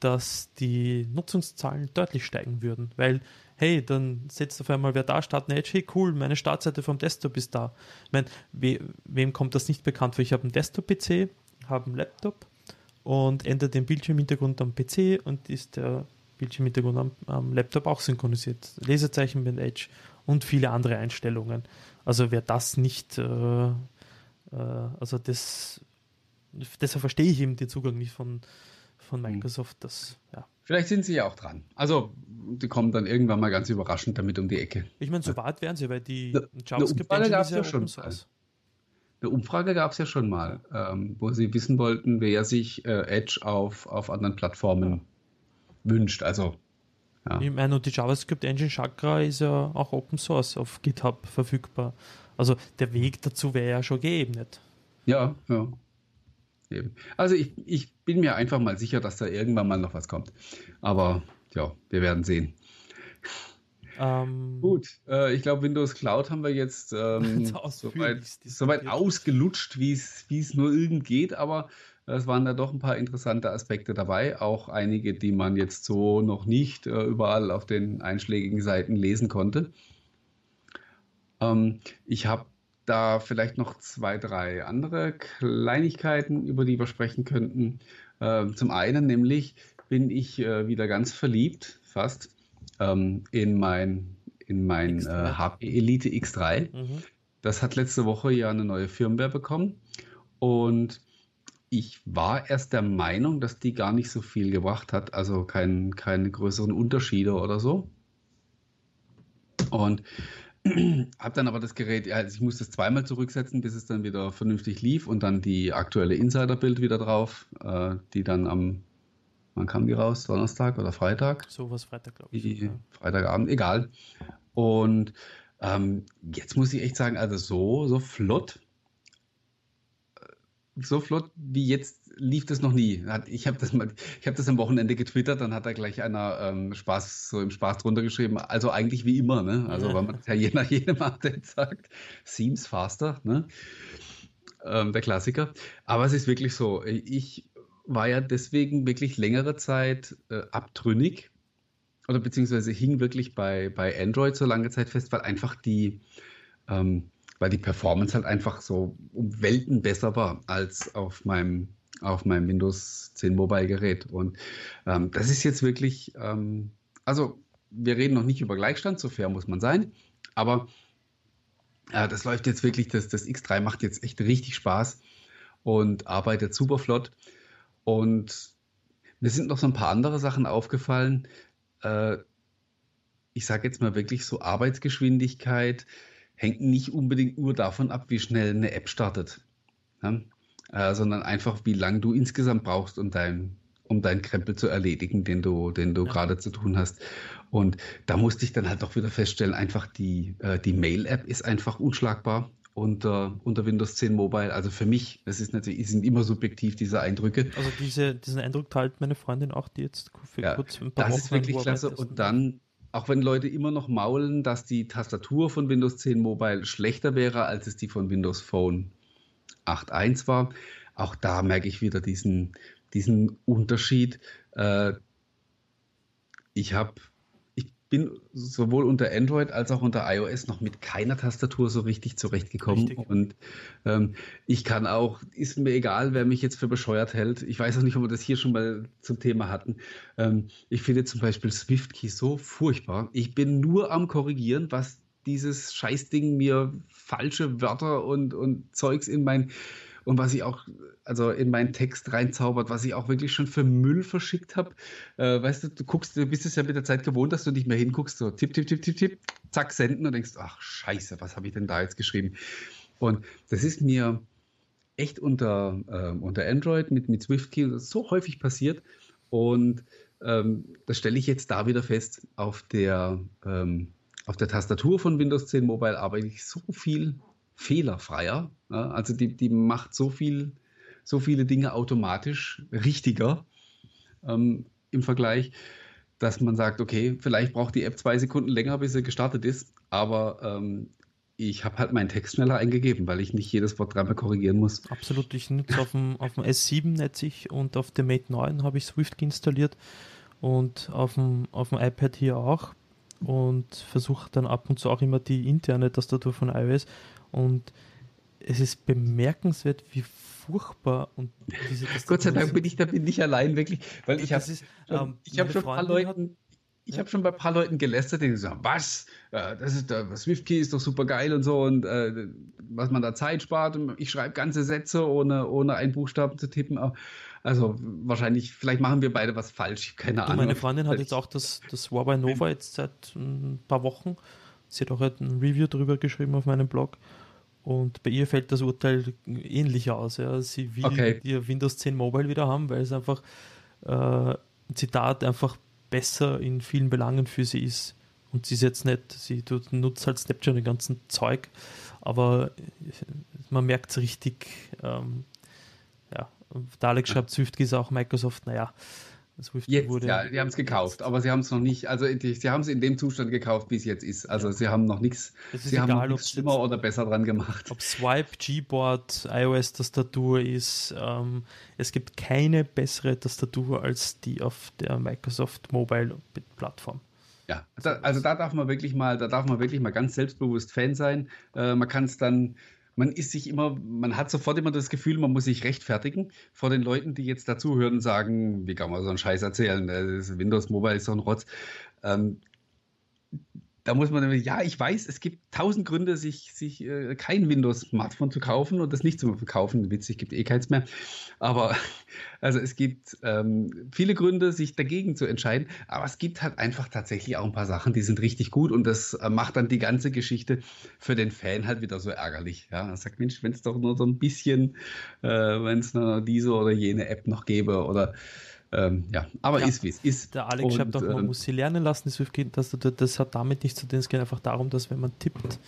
dass die Nutzungszahlen deutlich steigen würden, weil hey, dann setzt auf einmal wer da, starten Edge, hey cool, meine Startseite vom Desktop ist da. Ich meine, we, wem kommt das nicht bekannt vor? Ich habe einen Desktop-PC, habe einen Laptop und ändere den Bildschirmhintergrund am PC und ist der Bildschirmhintergrund am, am Laptop auch synchronisiert. Lesezeichen mit Edge und viele andere Einstellungen. Also wer das nicht, äh, äh, also das, deshalb verstehe ich eben den Zugang nicht von, von Microsoft. Das, ja.
Vielleicht sind sie ja auch dran. Also die kommen dann irgendwann mal ganz überraschend damit um die Ecke.
Ich meine, so weit wären sie, weil die
eine,
JavaScript
eine
Engine
ist ja schon Source. Eine Umfrage gab es ja schon mal, ähm, wo sie wissen wollten, wer sich äh, Edge auf, auf anderen Plattformen ja. wünscht. Also
ja. Ich meine, und die JavaScript Engine Chakra ist ja auch Open Source auf GitHub verfügbar. Also der Weg dazu wäre ja schon geebnet.
Ja, ja. Eben. Also ich, ich bin mir einfach mal sicher, dass da irgendwann mal noch was kommt. Aber ja, wir werden sehen. Ähm, Gut, äh, ich glaube, Windows Cloud haben wir jetzt ähm, soweit, soweit ausgelutscht, wie es nur irgend geht, aber es waren da doch ein paar interessante Aspekte dabei, auch einige, die man jetzt so noch nicht äh, überall auf den einschlägigen Seiten lesen konnte. Ähm, ich habe da vielleicht noch zwei, drei andere Kleinigkeiten, über die wir sprechen könnten. Äh, zum einen nämlich bin ich äh, wieder ganz verliebt, fast, ähm, in mein, in mein äh, HP Elite X3. Mhm. Das hat letzte Woche ja eine neue Firmware bekommen. Und ich war erst der Meinung, dass die gar nicht so viel gebracht hat, also kein, keine größeren Unterschiede oder so. Und habe dann aber das Gerät, also ich musste es zweimal zurücksetzen, bis es dann wieder vernünftig lief und dann die aktuelle Insider-Bild wieder drauf, äh, die dann am, wann kam die raus? Donnerstag oder Freitag?
So was Freitag, glaube ich.
Die, ja. Freitagabend, egal. Und ähm, jetzt muss ich echt sagen, also so, so flott so flott wie jetzt lief das noch nie. Ich habe das, hab das am Wochenende getwittert, dann hat da gleich einer ähm, Spaß, so im Spaß drunter geschrieben. Also eigentlich wie immer, ne? Also weil man ja je nach jedem Update sagt, seems faster, ne? Ähm, der Klassiker. Aber es ist wirklich so. Ich war ja deswegen wirklich längere Zeit äh, abtrünnig oder beziehungsweise hing wirklich bei, bei Android so lange Zeit fest, weil einfach die ähm, weil die Performance halt einfach so um Welten besser war als auf meinem, auf meinem Windows 10 Mobile Gerät. Und ähm, das ist jetzt wirklich, ähm, also wir reden noch nicht über Gleichstand, so fair muss man sein, aber äh, das läuft jetzt wirklich, das, das X3 macht jetzt echt richtig Spaß und arbeitet super flott. Und mir sind noch so ein paar andere Sachen aufgefallen. Äh, ich sage jetzt mal wirklich so Arbeitsgeschwindigkeit, hängt nicht unbedingt nur davon ab, wie schnell eine App startet, ja? äh, sondern einfach, wie lange du insgesamt brauchst, um dein, um deinen Krempel zu erledigen, den du, den du ja. gerade zu tun hast. Und da musste ich dann halt doch wieder feststellen, einfach die, äh, die Mail-App ist einfach unschlagbar unter, unter Windows 10 Mobile. Also für mich, das ist natürlich, sind immer subjektiv diese Eindrücke.
Also diese, diesen Eindruck teilt meine Freundin auch, die jetzt
für ja, kurz ein paar Das Wochen ist wirklich klasse. Und dann auch wenn Leute immer noch maulen, dass die Tastatur von Windows 10 Mobile schlechter wäre, als es die von Windows Phone 8.1 war, auch da merke ich wieder diesen, diesen Unterschied. Äh, ich habe bin sowohl unter Android als auch unter iOS noch mit keiner Tastatur so richtig zurechtgekommen. Richtig. Und ähm, ich kann auch, ist mir egal, wer mich jetzt für bescheuert hält. Ich weiß auch nicht, ob wir das hier schon mal zum Thema hatten. Ähm, ich finde zum Beispiel SwiftKey so furchtbar. Ich bin nur am Korrigieren, was dieses Scheißding mir falsche Wörter und, und Zeugs in mein und was ich auch also in meinen Text reinzaubert, was ich auch wirklich schon für Müll verschickt habe. Äh, weißt du, du guckst, du bist es ja mit der Zeit gewohnt, dass du nicht mehr hinguckst, so tipp, tipp, tipp, tipp, tipp, zack, senden und denkst, ach scheiße, was habe ich denn da jetzt geschrieben? Und das ist mir echt unter, äh, unter Android mit, mit SwiftKey so häufig passiert. Und ähm, das stelle ich jetzt da wieder fest, auf der, ähm, auf der Tastatur von Windows 10 Mobile arbeite ich so viel fehlerfreier. Ja? Also die, die macht so viel, so viele Dinge automatisch richtiger ähm, im Vergleich, dass man sagt, okay, vielleicht braucht die App zwei Sekunden länger, bis sie gestartet ist, aber ähm, ich habe halt meinen Text schneller eingegeben, weil ich nicht jedes Wort dreimal korrigieren muss.
Absolut, ich nutze auf dem, auf dem S7 netz ich und auf dem Mate 9 habe ich Swift installiert und auf dem, auf dem iPad hier auch und versuche dann ab und zu auch immer die interne Tastatur von iOS und es ist bemerkenswert, wie furchtbar und
diese Gott sei Dank bin ich da bin ich allein wirklich, weil ich habe ähm, ich habe schon ein paar Leuten ich ja. habe schon bei ein paar Leuten gelästert, die sagen, was, äh, das ist der SwiftKey ist doch super geil und so und äh, was man da Zeit spart. Ich schreibe ganze Sätze ohne ohne einen Buchstaben zu tippen. Also wahrscheinlich, vielleicht machen wir beide was falsch, keine Ahnung.
Meine Freundin hat jetzt auch das, das War by Nova jetzt seit ein paar Wochen. Sie hat auch ein Review darüber geschrieben auf meinem Blog. Und bei ihr fällt das Urteil ähnlich aus. Ja. Sie will okay. ihr Windows 10 Mobile wieder haben, weil es einfach, äh, Zitat, einfach besser in vielen Belangen für sie ist. Und sie ist jetzt nicht, sie nutzt halt Snapchat und den ganzen Zeug, aber man merkt es richtig. Ähm, ja, der Alex schreibt, Swift ist auch Microsoft, naja,
Swift jetzt, wurde. Ja, die haben es gekauft, aber sie haben es noch nicht, also die, sie haben es in dem Zustand gekauft, wie es jetzt ist. Also ja. sie haben noch nichts, sie egal, haben nichts schlimmer oder besser dran gemacht.
Ob Swipe, Gboard, iOS-Tastatur ist, ähm, es gibt keine bessere Tastatur als die auf der Microsoft Mobile-Plattform.
Ja, da, also da darf man wirklich mal, da darf man wirklich mal ganz selbstbewusst Fan sein. Äh, man kann es dann man ist sich immer, man hat sofort immer das Gefühl, man muss sich rechtfertigen vor den Leuten, die jetzt dazuhören und sagen, wie kann man so einen Scheiß erzählen? Windows Mobile ist so ein Rotz. Ähm, da muss man nämlich, ja, ich weiß, es gibt tausend Gründe, sich, sich äh, kein Windows-Smartphone zu kaufen und das nicht zu verkaufen. Witzig, gibt eh keins mehr. Aber also es gibt ähm, viele Gründe, sich dagegen zu entscheiden. Aber es gibt halt einfach tatsächlich auch ein paar Sachen, die sind richtig gut und das äh, macht dann die ganze Geschichte für den Fan halt wieder so ärgerlich. Ja, er sagt, Mensch, wenn es doch nur so ein bisschen, äh, wenn es nur diese oder jene App noch gäbe oder ähm, ja, aber ja, ist wie es ist.
Der Alex und, schreibt auch, man ähm, muss sie lernen lassen, die Swift-Tastatur. Das hat damit nichts zu tun. Es geht einfach darum, dass wenn man tippt,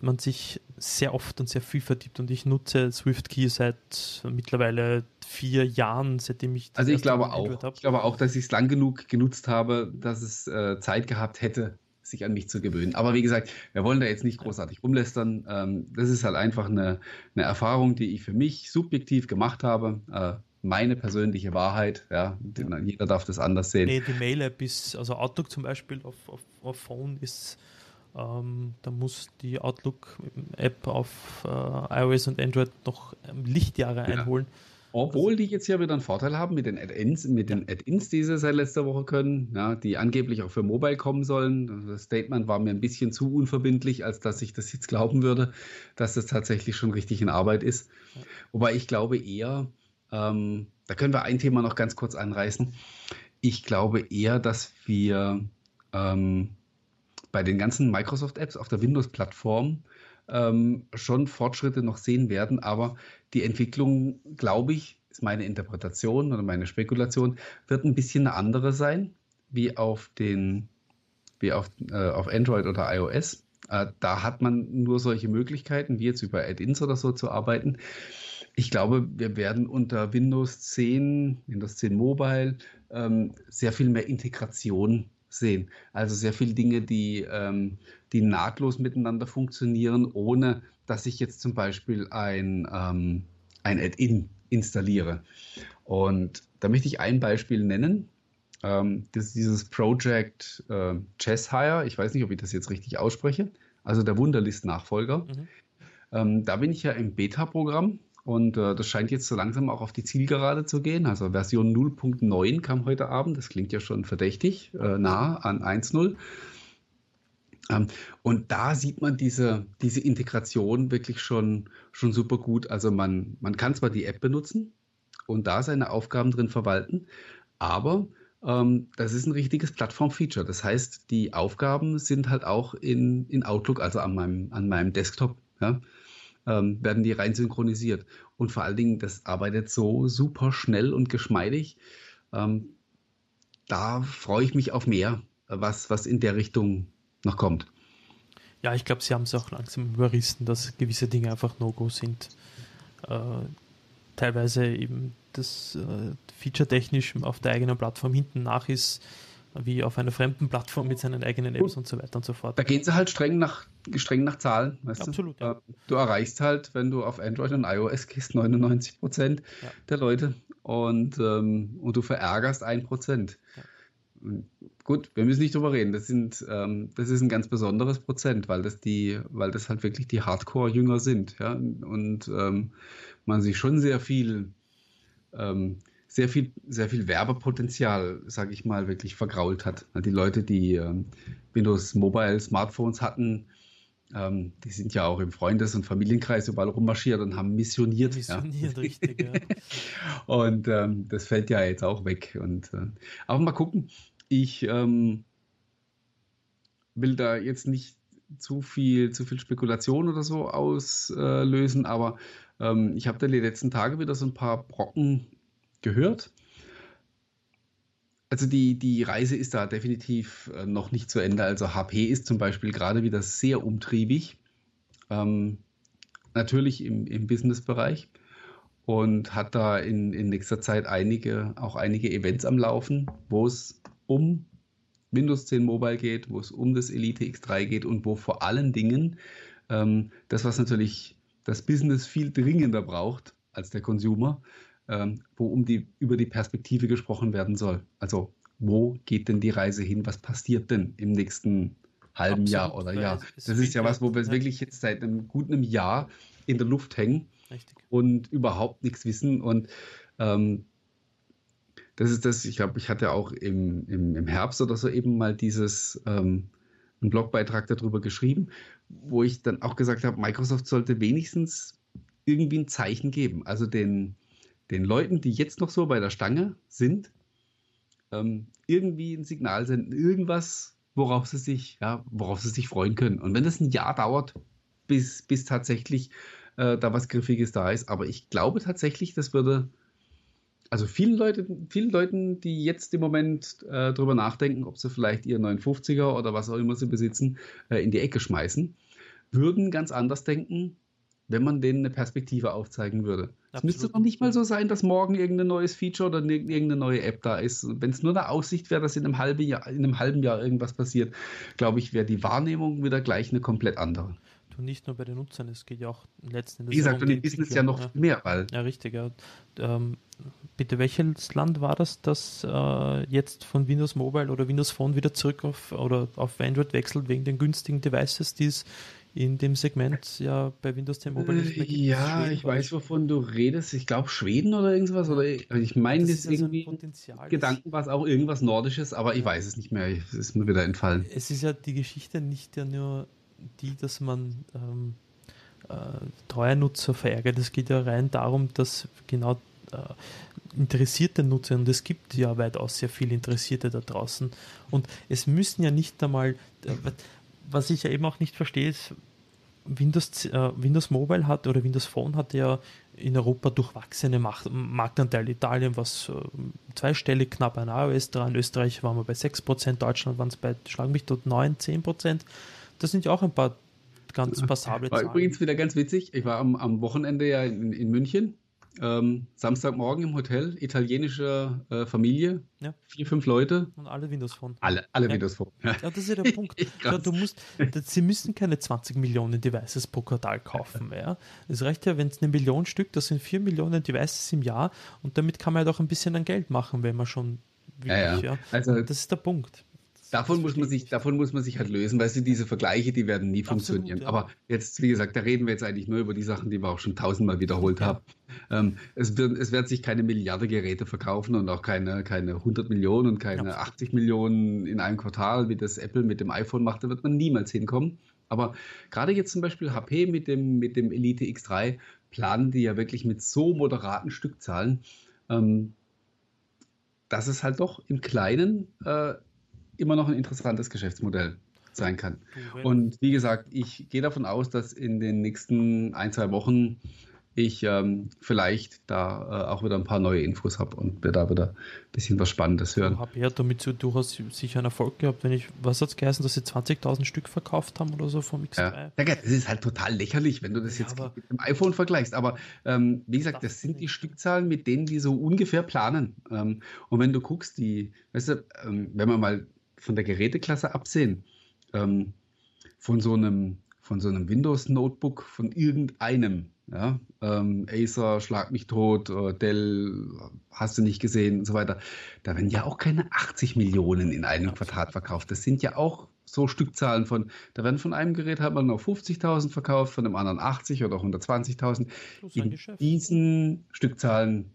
man sich sehr oft und sehr viel vertippt. Und ich nutze Swift Key seit mittlerweile vier Jahren, seitdem ich
das Also ich glaube auch, ich glaube auch, dass ich es lang genug genutzt habe, dass es äh, Zeit gehabt hätte, sich an mich zu gewöhnen. Aber wie gesagt, wir wollen da jetzt nicht großartig rumlästern. Ähm, das ist halt einfach eine, eine Erfahrung, die ich für mich subjektiv gemacht habe. Äh, meine persönliche Wahrheit. Ja, ja. jeder darf das anders sehen.
Nee, die Mail-App ist, also Outlook zum Beispiel auf, auf, auf Phone ist, ähm, da muss die Outlook-App auf äh, iOS und Android noch Lichtjahre ja. einholen.
Obwohl die jetzt ja wieder einen Vorteil haben mit den Add-ins, mit den Add-ins, die sie seit letzter Woche können, ja, die angeblich auch für Mobile kommen sollen. Das Statement war mir ein bisschen zu unverbindlich, als dass ich das jetzt glauben würde, dass das tatsächlich schon richtig in Arbeit ist. Wobei ich glaube eher, ähm, da können wir ein Thema noch ganz kurz anreißen. Ich glaube eher, dass wir ähm, bei den ganzen Microsoft-Apps auf der Windows-Plattform ähm, schon Fortschritte noch sehen werden, aber die Entwicklung, glaube ich, ist meine Interpretation oder meine Spekulation, wird ein bisschen eine andere sein, wie auf den, wie auf, äh, auf Android oder iOS. Äh, da hat man nur solche Möglichkeiten, wie jetzt über Add-ins oder so zu arbeiten. Ich glaube, wir werden unter Windows 10, Windows 10 Mobile, ähm, sehr viel mehr Integration sehen. Also sehr viele Dinge, die, ähm, die nahtlos miteinander funktionieren, ohne dass ich jetzt zum Beispiel ein, ähm, ein Add-in installiere. Und da möchte ich ein Beispiel nennen. Ähm, das ist dieses Project äh, Chess Hire. Ich weiß nicht, ob ich das jetzt richtig ausspreche. Also der Wunderlist-Nachfolger. Mhm. Ähm, da bin ich ja im Beta-Programm und äh, das scheint jetzt so langsam auch auf die Zielgerade zu gehen. Also Version 0.9 kam heute Abend. Das klingt ja schon verdächtig äh, nah an 1.0. Ähm, und da sieht man diese, diese Integration wirklich schon, schon super gut. Also man, man kann zwar die App benutzen und da seine Aufgaben drin verwalten, aber ähm, das ist ein richtiges Plattform-Feature. Das heißt, die Aufgaben sind halt auch in, in Outlook, also an meinem, an meinem Desktop. Ja? Ähm, werden die rein synchronisiert. Und vor allen Dingen, das arbeitet so super schnell und geschmeidig. Ähm, da freue ich mich auf mehr, was, was in der Richtung noch kommt.
Ja, ich glaube, sie haben es auch langsam überrissen, dass gewisse Dinge einfach No-Go sind. Äh, teilweise eben das äh, feature-technisch auf der eigenen Plattform hinten nach ist, wie auf einer fremden Plattform mit seinen eigenen Apps und so weiter und so fort.
Da gehen sie halt streng nach, streng nach Zahlen. Absolut. Du? Ja. du erreichst halt, wenn du auf Android und iOS gehst, 99 Prozent ja. der Leute und, ähm, und du verärgerst ein Prozent. Ja. Gut, wir müssen nicht drüber reden. Das, sind, ähm, das ist ein ganz besonderes Prozent, weil das, die, weil das halt wirklich die Hardcore-Jünger sind. Ja? Und ähm, man sich schon sehr viel ähm, sehr viel, sehr viel Werbepotenzial, sage ich mal, wirklich vergrault hat. Die Leute, die äh, Windows Mobile Smartphones hatten, Ähm, die sind ja auch im Freundes- und Familienkreis überall rummarschiert und haben missioniert.
Missioniert, ja. richtig, ja.
und ähm, das fällt ja jetzt auch weg. Und, äh, aber mal gucken. Ich ähm, will da jetzt nicht zu viel, zu viel Spekulation oder so auslösen, aber ähm, ich habe da die letzten Tage wieder so ein paar Brocken gehört. Also die, die Reise ist da definitiv äh, noch nicht zu Ende. Also HP ist zum Beispiel gerade wieder sehr umtriebig. Ähm, natürlich im, im Business-Bereich und hat da in, in nächster Zeit einige, auch einige Events am Laufen, wo es um Windows 10 Mobile geht, wo es um das Elite X3 geht und wo vor allen Dingen ähm, das, was natürlich das Business viel dringender braucht als der Consumer, ähm, wo um die, über die Perspektive gesprochen werden soll. Also wo geht denn die Reise hin? Was passiert denn im nächsten halben Absolut, Jahr oder Jahr? Das ist ja was, wo wir ja. wirklich jetzt seit einem guten Jahr in der Luft hängen Richtig. und überhaupt nichts wissen. Und ähm, das ist das, ich glaube, ich hatte auch im, im, im, Herbst oder so eben mal dieses, ähm, einen Blogbeitrag darüber geschrieben, wo ich dann auch gesagt habe, Microsoft sollte wenigstens irgendwie ein Zeichen geben. Also den, den Leuten, die jetzt noch so bei der Stange sind, ähm, irgendwie ein Signal senden, irgendwas, worauf sie sich, ja, worauf sie sich freuen können. Und wenn das ein Jahr dauert, bis, bis tatsächlich äh, da was Griffiges da ist, aber ich glaube tatsächlich, das würde also vielen Leuten, vielen Leuten, die jetzt im Moment äh, darüber nachdenken, ob sie vielleicht ihren 950er oder was auch immer sie besitzen, äh, in die Ecke schmeißen, würden ganz anders denken, wenn man denen eine Perspektive aufzeigen würde. Es müsste doch nicht mal so sein, dass morgen irgendein neues Feature oder irgendeine neue App da ist. Wenn es nur eine Aussicht wäre, dass in einem, halben Jahr, in einem halben Jahr irgendwas passiert, glaube ich, wäre die Wahrnehmung wieder gleich eine komplett andere.
Und nicht nur bei den Nutzern, es geht ja auch
letzten Endes. Wie gesagt, und im Business ja noch ja. mehr, weil.
Ja, richtig. Ja. Ähm, bitte, welches Land war das, das äh, jetzt von Windows Mobile oder Windows Phone wieder zurück auf oder auf Android wechselt wegen den günstigen Devices, die es in dem Segment ja bei Windows 10 Mobile
nicht mehr gibt. Ja, Schweden, ich weiß, wovon du redest. Ich glaube Schweden oder irgendwas. Oder ich meine, das, das ist irgendwie Potenzial, Gedanken war es auch irgendwas Nordisches, aber ich weiß es nicht mehr. Es ist mir wieder entfallen.
Es ist ja die Geschichte nicht ja nur die, dass man ähm, äh, Treuernutzer verärgert. Es geht ja rein darum, dass genau äh, interessierte Nutzer, und es gibt ja weitaus sehr viele Interessierte da draußen, und es müssen ja nicht einmal, äh, was ich ja eben auch nicht verstehe, ist, Windows, äh, Windows Mobile hat oder Windows Phone hat ja in Europa durchwachsene Macht, Marktanteil. Italien war es äh, zweistellig, knapp ein iOS dran. Österreich waren wir bei 6%, Deutschland waren es bei, schlagen mich dort 9, 10%. Das sind ja auch ein paar ganz passable
War Zahlen. übrigens wieder ganz witzig. Ich war am, am Wochenende ja in, in München. Ähm, Samstagmorgen im Hotel, italienische äh, Familie, ja. vier, fünf Leute.
Und alle Windows Phone.
Alle, alle ja. Windows Phone.
Ja. ja, das ist ja der Punkt. ja, du musst, sie müssen keine 20 Millionen Devices pro Quartal kaufen. Ja. Es reicht ja, wenn es eine Million Stück, das sind vier Millionen Devices im Jahr und damit kann man ja doch ein bisschen an Geld machen, wenn man schon
wirklich, ja, Also,
das ist der Punkt.
Davon muss man sich, davon muss man sich halt lösen, weißt du, diese Vergleiche, die werden nie Absolut, funktionieren. Ja. Aber jetzt, wie gesagt, da reden wir jetzt eigentlich nur über die Sachen, die wir auch schon tausendmal wiederholt ja. haben. Ähm, es, wird, es wird sich keine Milliarde Geräte verkaufen und auch keine, keine 100 Millionen und keine ja. 80 Millionen in einem Quartal, wie das Apple mit dem iPhone macht. Da wird man niemals hinkommen. Aber gerade jetzt zum Beispiel HP mit dem, mit dem Elite X3 planen die ja wirklich mit so moderaten Stückzahlen, ähm, dass es halt doch im Kleinen äh, immer noch ein interessantes Geschäftsmodell sein kann. Und wie gesagt, ich gehe davon aus, dass in den nächsten ein, zwei Wochen ich ähm, vielleicht da äh, auch wieder ein paar neue Infos habe und wir da wieder ein bisschen was Spannendes hören. Ich
habe ja damit zu, du hast sicher einen Erfolg gehabt, wenn ich, was hat es geheißen, dass sie 20.000 Stück verkauft haben oder so vom X3?
Ja. ja, das ist halt total lächerlich, wenn du das ja, jetzt mit dem iPhone vergleichst, aber ähm, wie gesagt, das sind die Stückzahlen, mit denen die so ungefähr planen. Ähm, und wenn du guckst, die, weißt du, ähm, wenn man mal von der Geräteklasse absehen, ähm, von so einem, von so einem Windows-Notebook von irgendeinem, ja, ähm, Acer, Schlag mich tot, äh, Dell, hast du nicht gesehen und so weiter, da werden ja auch keine 80 Millionen in einem Quartal verkauft. Das sind ja auch so Stückzahlen von, da werden von einem Gerät hat man noch 50.000 verkauft, von dem anderen 80 oder 120.000. In diesen Stückzahlen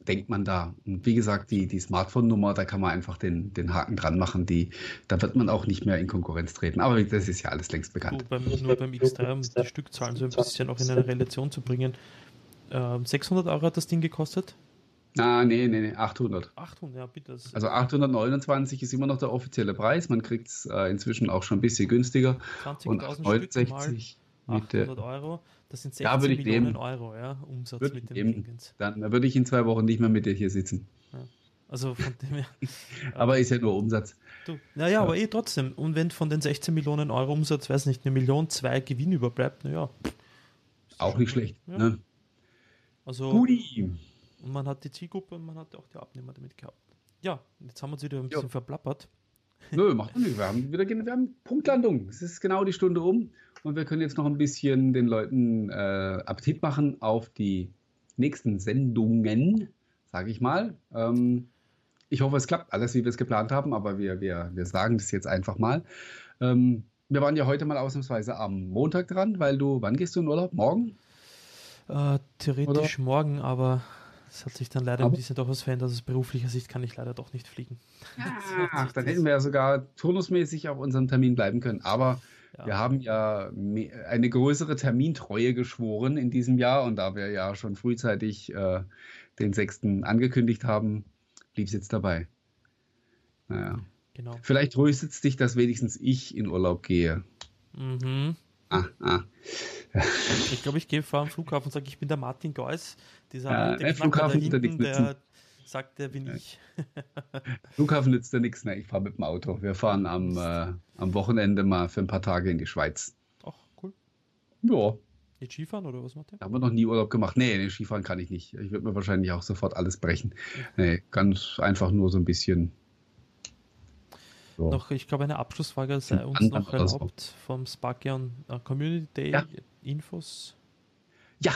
denkt man da. Und wie gesagt, die, die Smartphone-Nummer, da kann man einfach den, den Haken dran machen. Die, da wird man auch nicht mehr in Konkurrenz treten. Aber das ist ja alles längst bekannt.
Nur beim, nur beim X3, um die Stückzahlen so ein bisschen auch in eine Relation zu bringen. Ähm, 600 Euro hat das Ding gekostet.
Ah, nee, nee, nee, 800.
800, ja, bitte.
Also 829 ist immer noch der offizielle Preis. Man kriegt es äh, inzwischen auch schon ein bisschen günstiger.
20.000 Stück mal 800 Euro. Das sind 16
ja,
Millionen
nehmen.
Euro, ja, Umsatz
würde
mit dem. Dingens.
Dann würde ich in zwei Wochen nicht mehr mit dir hier sitzen.
Also von dem her.
Aber ist ja nur Umsatz.
Du, naja, aber eh trotzdem. Und wenn von den 16 Millionen Euro Umsatz, weiß nicht, eine Million, zwei Gewinn überbleibt, naja.
Auch nicht schlecht.
Ja.
Ne?
Also,
Guti.
und man hat die Zielgruppe und man hat auch die Abnehmer damit gehabt. Ja, jetzt haben wir uns wieder ein
Jo.
bisschen verplappert.
Nö, macht doch nichts. Wir haben wieder wir haben Punktlandung. Es ist genau die Stunde um und wir können jetzt noch ein bisschen den Leuten äh, Appetit machen auf die nächsten Sendungen, sage ich mal. Ähm, ich hoffe, es klappt alles, wie wir es geplant haben, aber wir, wir, wir sagen das jetzt einfach mal. Ähm, wir waren ja heute mal ausnahmsweise am Montag dran, weil du, wann gehst du in Urlaub? Morgen?
Äh, theoretisch morgen, aber es hat sich dann leider ein
Aber-
bisschen doch was verändert. Aus beruflicher Sicht kann ich leider doch nicht fliegen.
Ach, dann hätten wir ja sogar turnusmäßig auf unserem Termin bleiben können. Aber
Ja.
wir haben ja eine größere Termintreue geschworen in diesem Jahr und da wir ja schon frühzeitig äh, den 6. angekündigt haben, blieb es jetzt dabei. Naja.
Genau.
Vielleicht tröstet es dich, dass wenigstens ich in Urlaub gehe.
Mhm.
Ah, ah.
Ich glaube, ich gehe vor am Flughafen und sage, ich bin der Martin Geuss, dieser
Ja,
alte
Flughafen
hinten, der sagt, der bin ich.
Flughafen nützt ja nichts. Ne? Ich fahre mit dem Auto. Wir fahren am, äh, am Wochenende mal für ein paar Tage in die Schweiz.
Ach, cool.
Ja,
Jetzt Skifahren oder was macht ihr?
Haben wir noch nie Urlaub gemacht. Nee, nee, Skifahren kann ich nicht. Ich würde mir wahrscheinlich auch sofort alles brechen. Nee, ganz einfach nur so ein bisschen. So.
Noch, ich glaube, eine Abschlussfrage sei uns
Anderen
noch
oder so.
erlaubt vom Sparkian äh, Community Day
Ja.
Infos.
Ja,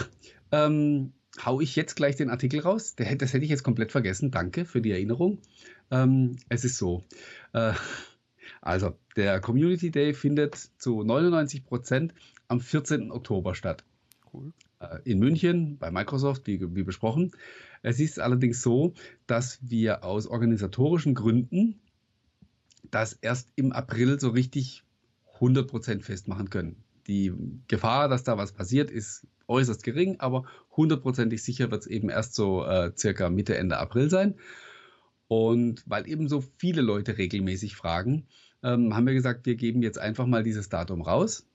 ähm, hau ich jetzt gleich den Artikel raus. Der, das hätte ich jetzt komplett vergessen. Danke für die Erinnerung. Ähm, es ist so. Äh, also, der Community Day findet zu 99 Prozent am 14. Oktober statt.
Cool.
äh, in München bei Microsoft, wie, wie besprochen. Es ist allerdings so, dass wir aus organisatorischen Gründen das erst im April so richtig 100% festmachen können. Die Gefahr, dass da was passiert, ist äußerst gering, aber hundertprozentig sicher wird es eben erst so äh, circa Mitte, Ende April sein. Und weil eben so viele Leute regelmäßig fragen, ähm, haben wir gesagt, wir geben jetzt einfach mal dieses Datum raus.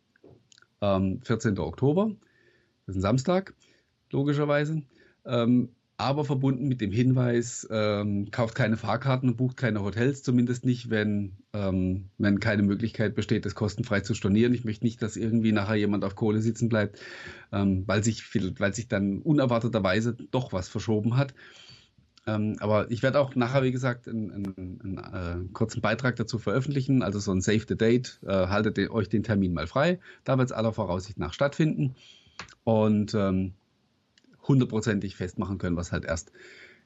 Ähm, 14. Oktober. Das ist ein Samstag, logischerweise. Ähm, aber verbunden mit dem Hinweis, ähm, kauft keine Fahrkarten und bucht keine Hotels, zumindest nicht, wenn, ähm, wenn keine Möglichkeit besteht, das kostenfrei zu stornieren. Ich möchte nicht, dass irgendwie nachher jemand auf Kohle sitzen bleibt, ähm, weil, sich weil sich dann unerwarteterweise doch was verschoben hat. Ähm, aber ich werde auch nachher, wie gesagt, einen, einen, einen äh, kurzen Beitrag dazu veröffentlichen, also so ein Save the Date. Äh, haltet den, euch den Termin mal frei. Da wird es aller Voraussicht nach stattfinden und ähm, hundertprozentig festmachen können, was halt erst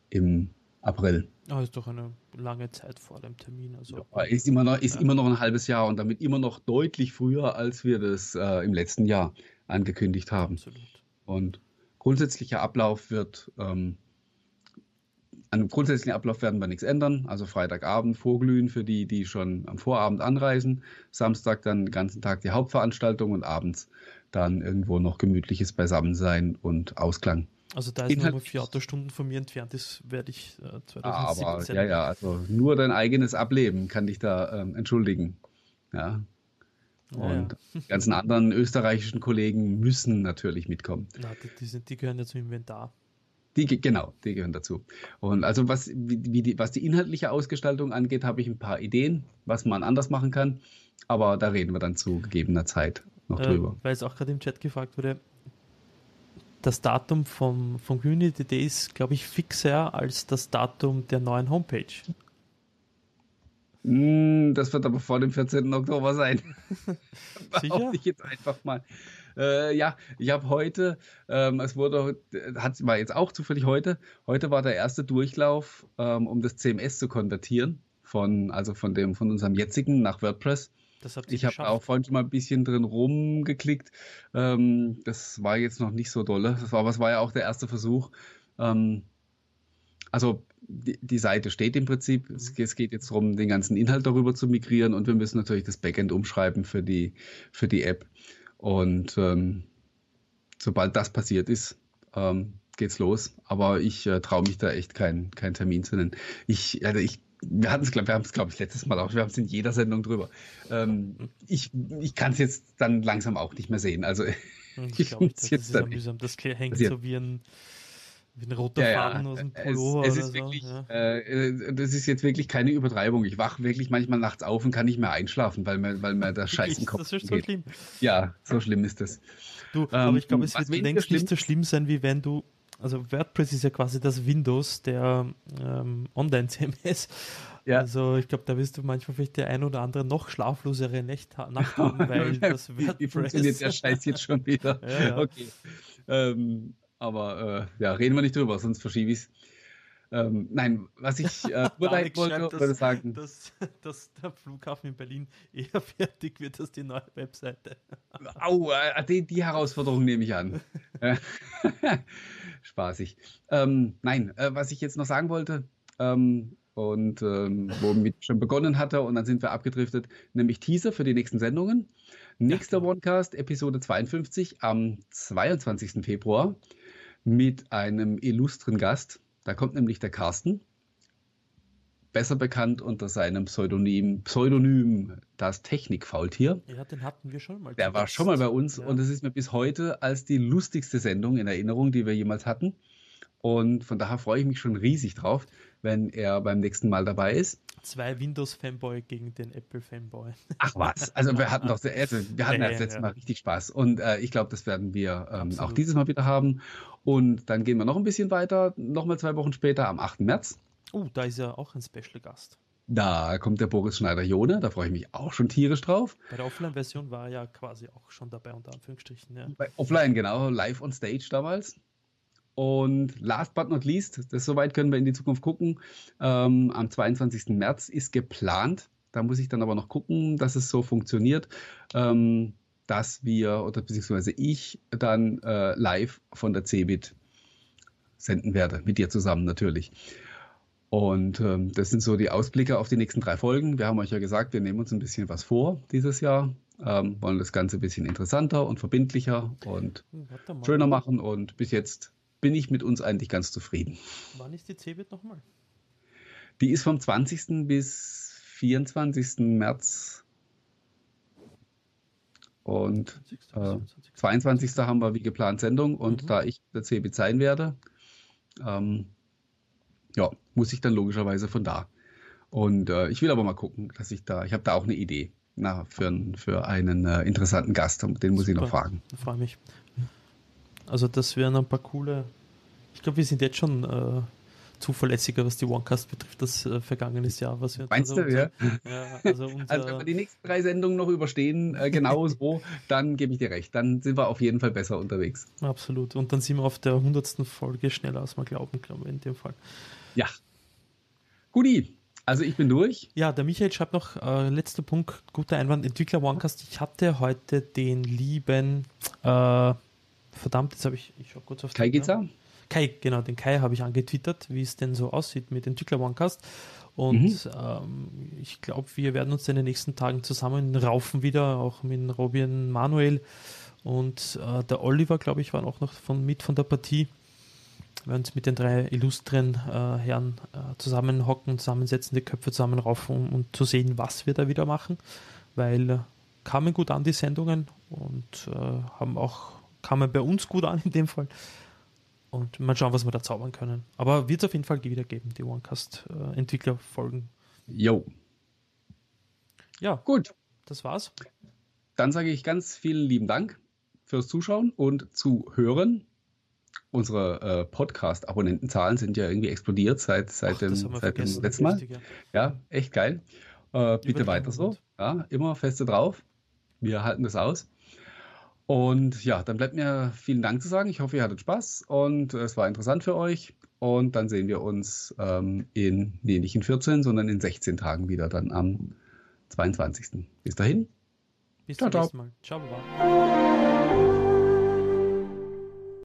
im April.
Ah, ist doch eine lange Zeit vor dem Termin. Also,
Aber Ist immer noch, ist
Ja.
immer noch ein halbes Jahr und damit immer noch deutlich früher, als wir das äh, im letzten Jahr angekündigt haben.
absolut.
Und grundsätzlicher Ablauf wird, ähm, an dem grundsätzlichen Ablauf werden wir nichts ändern. Also Freitagabend vorglühen für die, die schon am Vorabend anreisen. Samstag dann den ganzen Tag die Hauptveranstaltung und abends dann irgendwo noch gemütliches Beisammensein und Ausklang.
Also da ist nur
Inhalt-
mal vier Autostunden von mir entfernt ist, werde ich äh,
Ah,
2017.
aber ja, ja, also nur dein eigenes Ableben kann dich da ähm, entschuldigen. Ja. Und die ganzen anderen österreichischen Kollegen müssen natürlich mitkommen.
Na, die, die, sind, die gehören ja zum Inventar.
Die, ge- genau, die gehören dazu. Und also was, wie, die, was die inhaltliche Ausgestaltung angeht, habe ich ein paar Ideen, was man anders machen kann. Aber da reden wir dann zu gegebener Zeit noch
Äh,
drüber.
weil es auch gerade im Chat gefragt wurde, das Datum vom, vom Community Day ist, glaube ich, fixer als das Datum der neuen Homepage.
Mm, das wird aber vor dem 14. Oktober sein.
Sicher?
Ich jetzt einfach mal. Äh, ja, ich habe heute, ähm, es wurde, hat war jetzt auch zufällig heute, heute war der erste Durchlauf, ähm, um das CMS zu konvertieren von, also von dem, von unserem jetzigen nach WordPress.
Das habt ihr
Ich habe auch vorhin schon mal ein bisschen drin rumgeklickt. Ähm, das war jetzt noch nicht so dolle. Das war, aber es war ja auch der erste Versuch. Ähm, also die, die, Seite steht im Prinzip. Es, es, geht jetzt darum, den ganzen Inhalt darüber zu migrieren und wir müssen natürlich das Backend umschreiben für die, für die App. Und ähm, sobald das passiert ist, ähm, geht's los. Aber ich äh, traue mich da echt keinen kein Termin zu nennen. Ich, also ich wir hatten es, wir haben es, glaube ich, letztes Mal auch, wir haben es in jeder Sendung drüber. Ähm, ich ich kann es jetzt dann langsam auch nicht mehr sehen. Also
ich, ich glaube, das jetzt ist amüsant. Das hängt so wie ein, wie ein roter ja, Faden aus dem Pullover.
Es, es ist wirklich, so, ja. äh, das ist jetzt wirklich keine Übertreibung. Ich wache wirklich manchmal nachts auf und kann nicht mehr einschlafen, weil mir, weil mir der Scheiß im Kopf
Das ist so geht. schlimm.
Ja, so schlimm ist das.
Du, ähm, aber ich glaube, es wird längst nicht so schlimm sein, wie wenn du also WordPress ist ja quasi das Windows der ähm, Online-CMS. Ja. Also ich glaube, da wirst du manchmal vielleicht der ein oder andere noch schlaflosere Nacht, Nacht haben, weil das
WordPress... Wie funktioniert der Scheiß jetzt schon wieder? ja, ja. Okay. Ähm, aber äh, ja, reden wir nicht drüber, sonst verschiebe ich es. Ähm, nein, was ich äh, wollte,
schreibt, dass, sagen. Dass, dass, der Flughafen in Berlin eher fertig wird als die neue Webseite.
Au, äh, die, die, Herausforderung nehme ich an. Spaßig. Ähm, nein, äh, was ich jetzt noch sagen wollte, ähm, und ähm, womit schon begonnen hatte und dann sind wir abgedriftet, nämlich Teaser für die nächsten Sendungen. Nächster ja. OneCast, Episode 52 am 22. Februar mit einem illustren Gast. Da kommt nämlich der Carsten, besser bekannt unter seinem Pseudonym, Pseudonym das Technikfaultier.
Ja, den hatten wir schon mal.
Der war schon mal bei uns ja. und es ist mir bis heute als die lustigste Sendung in Erinnerung, die wir jemals hatten. Und von daher freue ich mich schon riesig drauf, wenn er beim nächsten Mal dabei ist.
Zwei Windows-Fanboy gegen den Apple-Fanboy.
Ach was, also wir hatten doch, also wir hatten ja, das letzte ja. Mal richtig Spaß und äh, ich glaube, das werden wir ähm, auch dieses Mal wieder haben. Und dann gehen wir noch ein bisschen weiter, nochmal zwei Wochen später, am 8. März.
Oh, da ist ja auch ein Special-Gast.
Da kommt der Boris Schneider-Jone, da freue ich mich auch schon tierisch drauf.
Bei der Offline-Version war er ja quasi auch schon dabei, unter Anführungsstrichen. Ja.
Bei Offline, genau, live on stage damals. Und last but not least, das soweit können wir in die Zukunft gucken. Ähm, am 22. März ist geplant. Da muss ich dann aber noch gucken, dass es so funktioniert, ähm, dass wir oder beziehungsweise ich dann äh, live von der CeBIT senden werde, mit dir zusammen natürlich. Und ähm, das sind so die Ausblicke auf die nächsten drei Folgen. Wir haben euch ja gesagt, wir nehmen uns ein bisschen was vor dieses Jahr, ähm, wollen das Ganze ein bisschen interessanter und verbindlicher und schöner machen. Und bis jetzt bin ich mit uns eigentlich ganz zufrieden.
Wann ist die CeBIT nochmal?
Die ist vom 20. bis 24. März. Und 20. äh, 22. haben wir wie geplant Sendung und mhm. da ich der CeBIT sein werde, ähm, ja, muss ich dann logischerweise von da. Und äh, ich will aber mal gucken, dass ich da, ich habe da auch eine Idee na, für, für einen äh, interessanten Gast, den muss Super. ich noch fragen.
Ich freue mich. Also das wären ein paar coole. Ich glaube, wir sind jetzt schon äh, zuverlässiger, was die OneCast betrifft, das äh, vergangenes Jahr. Was wir
Meinst also du, unser, ja? ja also, unser, also, wenn wir die nächsten drei Sendungen noch überstehen, äh, genau so, dann gebe ich dir recht. Dann sind wir auf jeden Fall besser unterwegs.
Absolut. Und dann sind wir auf der hundertsten Folge schneller, als wir glauben, glaube ich, in dem Fall.
Ja. Guti, also ich bin durch.
Ja, der Michael schreibt noch, äh, letzter Punkt, guter Einwand, Entwickler OneCast. Ich hatte heute den lieben äh, verdammt, jetzt habe ich, ich schau kurz auf
Kai geht's an?
Kai, genau, den Kai habe ich angetwittert, wie es denn so aussieht mit Entwickler OneCast. Und mhm. ähm, ich glaube, wir werden uns in den nächsten Tagen zusammen raufen wieder, auch mit Robin Manuel und äh, der Oliver, glaube ich, war auch noch von, mit von der Partie. Wir werden uns mit den drei illustren äh, Herren äh, zusammenhocken, zusammensetzen, die Köpfe zusammenraufen, um, um zu sehen, was wir da wieder machen, weil äh, kamen gut an die Sendungen und äh, haben auch kamen bei uns gut an in dem Fall. Und mal schauen, was wir da zaubern können. Aber wird es auf jeden Fall wieder geben, die OneCast-Entwicklerfolgen.
Jo.
Ja, gut. Das war's.
Dann sage ich ganz vielen lieben Dank fürs Zuschauen und Zuhören. Unsere äh, Podcast-Abonnentenzahlen sind ja irgendwie explodiert seit, seit, dem, seit dem letzten Mal. Richtig, ja. ja. echt geil. Äh, bitte weiter so. Ja, immer feste drauf. Wir halten das aus. Und ja, dann bleibt mir vielen Dank zu sagen. Ich hoffe, ihr hattet Spaß und es war interessant für euch. Und dann sehen wir uns ähm, in, nee, nicht in 14, sondern in 16 Tagen wieder dann am 22. Bis dahin.
Bis zum nächsten Mal. Ciao.